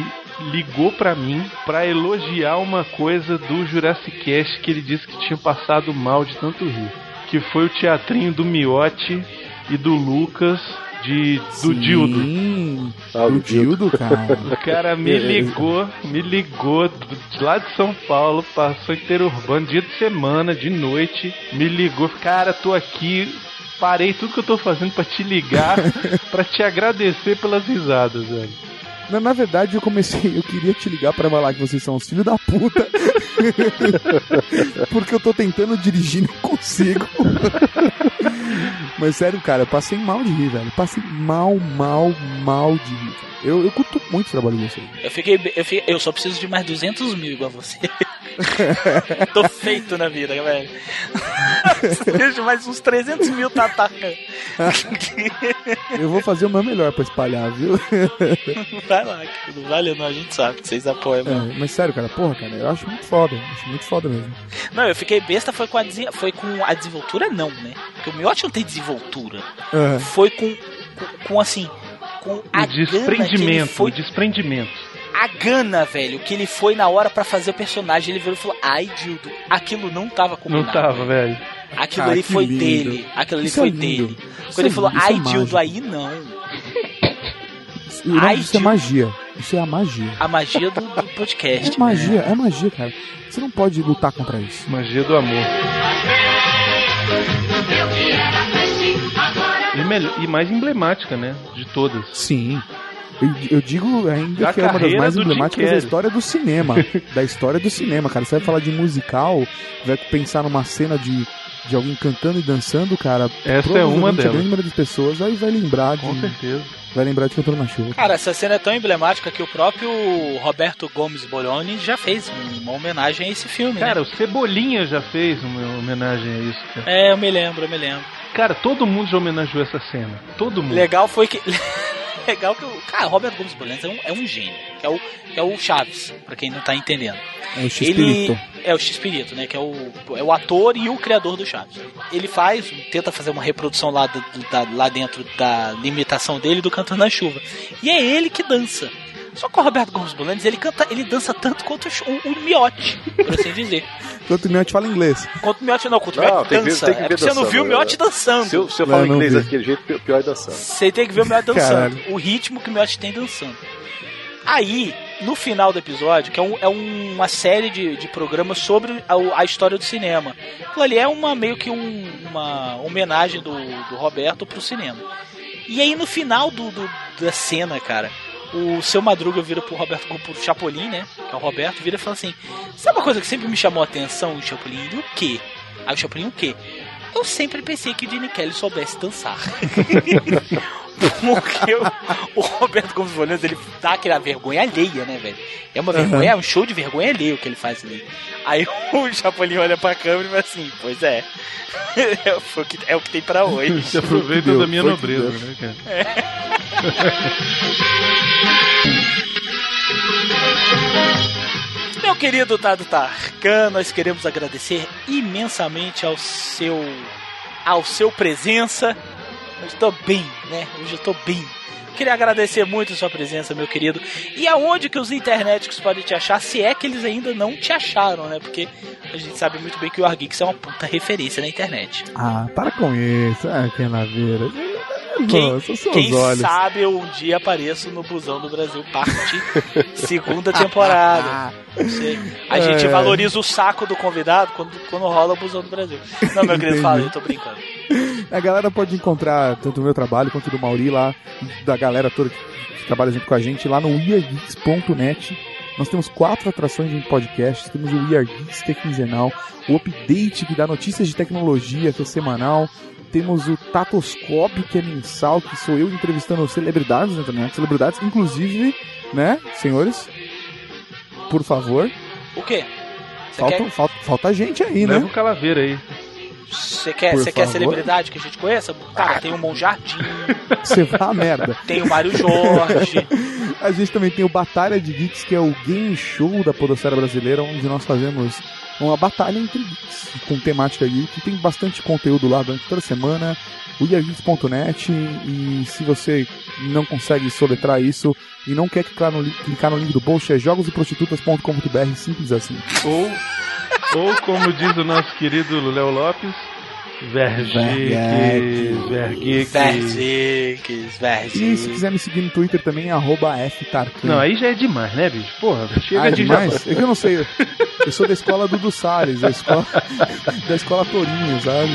ligou pra mim pra elogiar uma coisa do Jurassic Cast que ele disse que tinha passado mal de tanto rir. Que foi o teatrinho do Miotti e do Lucas de, do Dildo. Sim, Ah, do do Dildo, cara. O cara me ligou, me ligou do- de lá de São Paulo, passou inteiro urbano, dia de semana, de noite, me ligou, cara, tô aqui, parei tudo que eu tô fazendo pra te ligar, [LAUGHS] pra te agradecer pelas risadas, velho. Na, na verdade, eu comecei, eu queria te ligar pra falar que vocês são os filhos da puta. [LAUGHS] Porque eu tô tentando dirigir e não consigo. Mas sério, cara, eu passei mal de rir, velho. Passei mal, mal, mal de rir. Eu, eu curto muito o trabalho de vocês. Eu fiquei, eu fiquei. Eu só preciso de mais 200 mil igual você. [LAUGHS] Tô feito na vida, velho. [LAUGHS] De mais uns 300 mil tataca. Eu vou fazer o meu melhor pra espalhar, viu? Vai lá, que não vale não, a gente sabe que vocês apoiam. mano. É, mas sério, cara, porra, cara, eu acho muito foda. Acho muito foda mesmo. Não, eu fiquei besta foi com a, desen- foi com a desenvoltura, não, né? Porque o Miotti não tem desenvoltura. Aham. Foi com, com, com, assim. Com a O gana que ele desprendimento, foi o desprendimento a gana, velho, que ele foi na hora para fazer o personagem. Ele virou e falou: Ai, Dildo, aquilo não tava combinado. Não tava, velho. Aquilo ah, ali foi lindo. dele. Aquilo ali é foi é dele. Quando ele falou, é ai, é Dildo, aí não. Não, isso é magia. Isso é a magia. A magia do, do podcast. É magia, né? é magia, cara. Você não pode lutar contra isso. Magia do amor. E, melhor, e mais emblemática, né? De todas. Sim. Eu, digo ainda Da que é uma das mais emblemáticas da história do cinema. [LAUGHS] da história do cinema, cara. Você vai falar de musical, vai pensar numa cena de, de alguém cantando e dançando, cara. Essa é uma provavelmente A delas. grande maioria das pessoas vai, vai lembrar de. Com certeza. Vai lembrar de Cantando na Chuva. Cara, essa cena é tão emblemática que o próprio Roberto Gomes Boloni já fez uma homenagem a esse filme, Cara, né? o Cebolinha já fez uma homenagem a isso, cara. É, eu me lembro, eu me lembro. Cara, todo mundo já homenageou essa cena. Todo mundo. Legal foi que. [LAUGHS] [LAUGHS] Legal que o. Cara, Roberto Gomes é um, é um gênio. Que é, o, que é o Chaves, pra quem não tá entendendo. É o Ele X-Pirito. é o X-Pirito, né? Que é o, é o ator e o criador do Chaves. Ele faz, tenta fazer uma reprodução lá, do- da- lá dentro da limitação dele do Cantando na Chuva. E é ele que dança. Só que o Roberto Gomes Bolanes, ele canta, ele dança tanto quanto o, o, Miotti, por assim dizer. [LAUGHS] Enquanto o Miotti fala inglês. Quanto o Miotti não, quanto o Miotti tem que ver- dança. tem que é ver porque você não viu o né? Miotti dançando. Se eu, se eu Não, falo não inglês vi. daquele jeito, pi- pior é dançando. Você tem que ver o Miotti dançando. Caralho. O ritmo que o Miotti tem dançando. Aí, no final do episódio, que é, um- é uma série de, de programas sobre a, a história do cinema. Aquilo ali é uma, meio que um- uma homenagem do, do Roberto pro cinema. E aí, no final do, do- da cena, cara, o seu Madruga vira pro Roberto, pro Chapolin, né? Que é o Roberto, vira e fala assim: Sabe uma coisa que sempre me chamou a atenção, Chapolin? Ele, o quê? Aí o Chapolin, o quê? Eu sempre pensei que o Gene Kelly soubesse dançar. [LAUGHS] Porque o, o Roberto Gomes Bolanos, ele dá aquela vergonha alheia, né, velho? É uma vergonha, é um show de vergonha alheia o que ele faz ali. Aí o Chapolin olha pra câmera e fala assim, pois é. [LAUGHS] É, o que- é o que tem pra hoje. [LAUGHS] Se aproveita da minha nobreza, né, cara? [LAUGHS] Meu querido Tado Tarkan, nós queremos agradecer imensamente ao seu ao seu presença. Eu estou bem, né? Hoje eu estou bem. Queria agradecer muito a sua presença, meu querido. E aonde que os internéticos podem te achar, se é que eles ainda não te acharam, né? Porque a gente sabe muito bem que o Arguix é uma puta referência na internet. Ah, para com isso. Ah, que naveira. Quem, Nossa, quem sabe eu um dia apareço no Busão do Brasil, parte [LAUGHS] segunda temporada. A gente É. valoriza o saco do convidado quando, quando rola o Busão do Brasil. Não, meu querido, fala, eu tô brincando. [LAUGHS] A galera pode encontrar tanto o meu trabalho quanto o do Mauri lá, da galera toda que trabalha junto com a gente lá no weargeeks.net. Nós temos quatro atrações de podcast. Temos o We Are Geeks, que é quinzenal. O Update, que dá notícias de tecnologia, que é semanal. Temos o Tatoscópio, que é mensal, que sou eu entrevistando celebridades na internet. Celebridades, inclusive, né, senhores? Por favor. O quê? Falta, quer, falta, falta gente aí, Leva né? o calaveira aí. você quer, você quer celebridade que a gente conheça? Cara, tem o Mon Jardim, [LAUGHS] Você vai a merda. tem o Mário Jorge. [LAUGHS] A gente também tem o Batalha de Geeks, que é o game show da podosfera brasileira, onde nós fazemos uma batalha entre geeks, com temática geek. Tem bastante conteúdo lá durante toda semana. weargeeks.net e se você não consegue soletrar isso e não quer clicar no, li- clicar no link do post, é jogoseprostitutas.com.br, simples assim. Ou, ou como diz o nosso querido Léo Lopes, Vergiques, Vergiques. Vergiques, Vergiques. E se quiser me seguir no Twitter também, é arroba ftartan. Não, aí já é demais, né, bicho? Porra, chega ah, é de demais? É que eu não sei. Eu sou da escola Dudu Salles, da escola, [LAUGHS] da escola Torinho, sabe?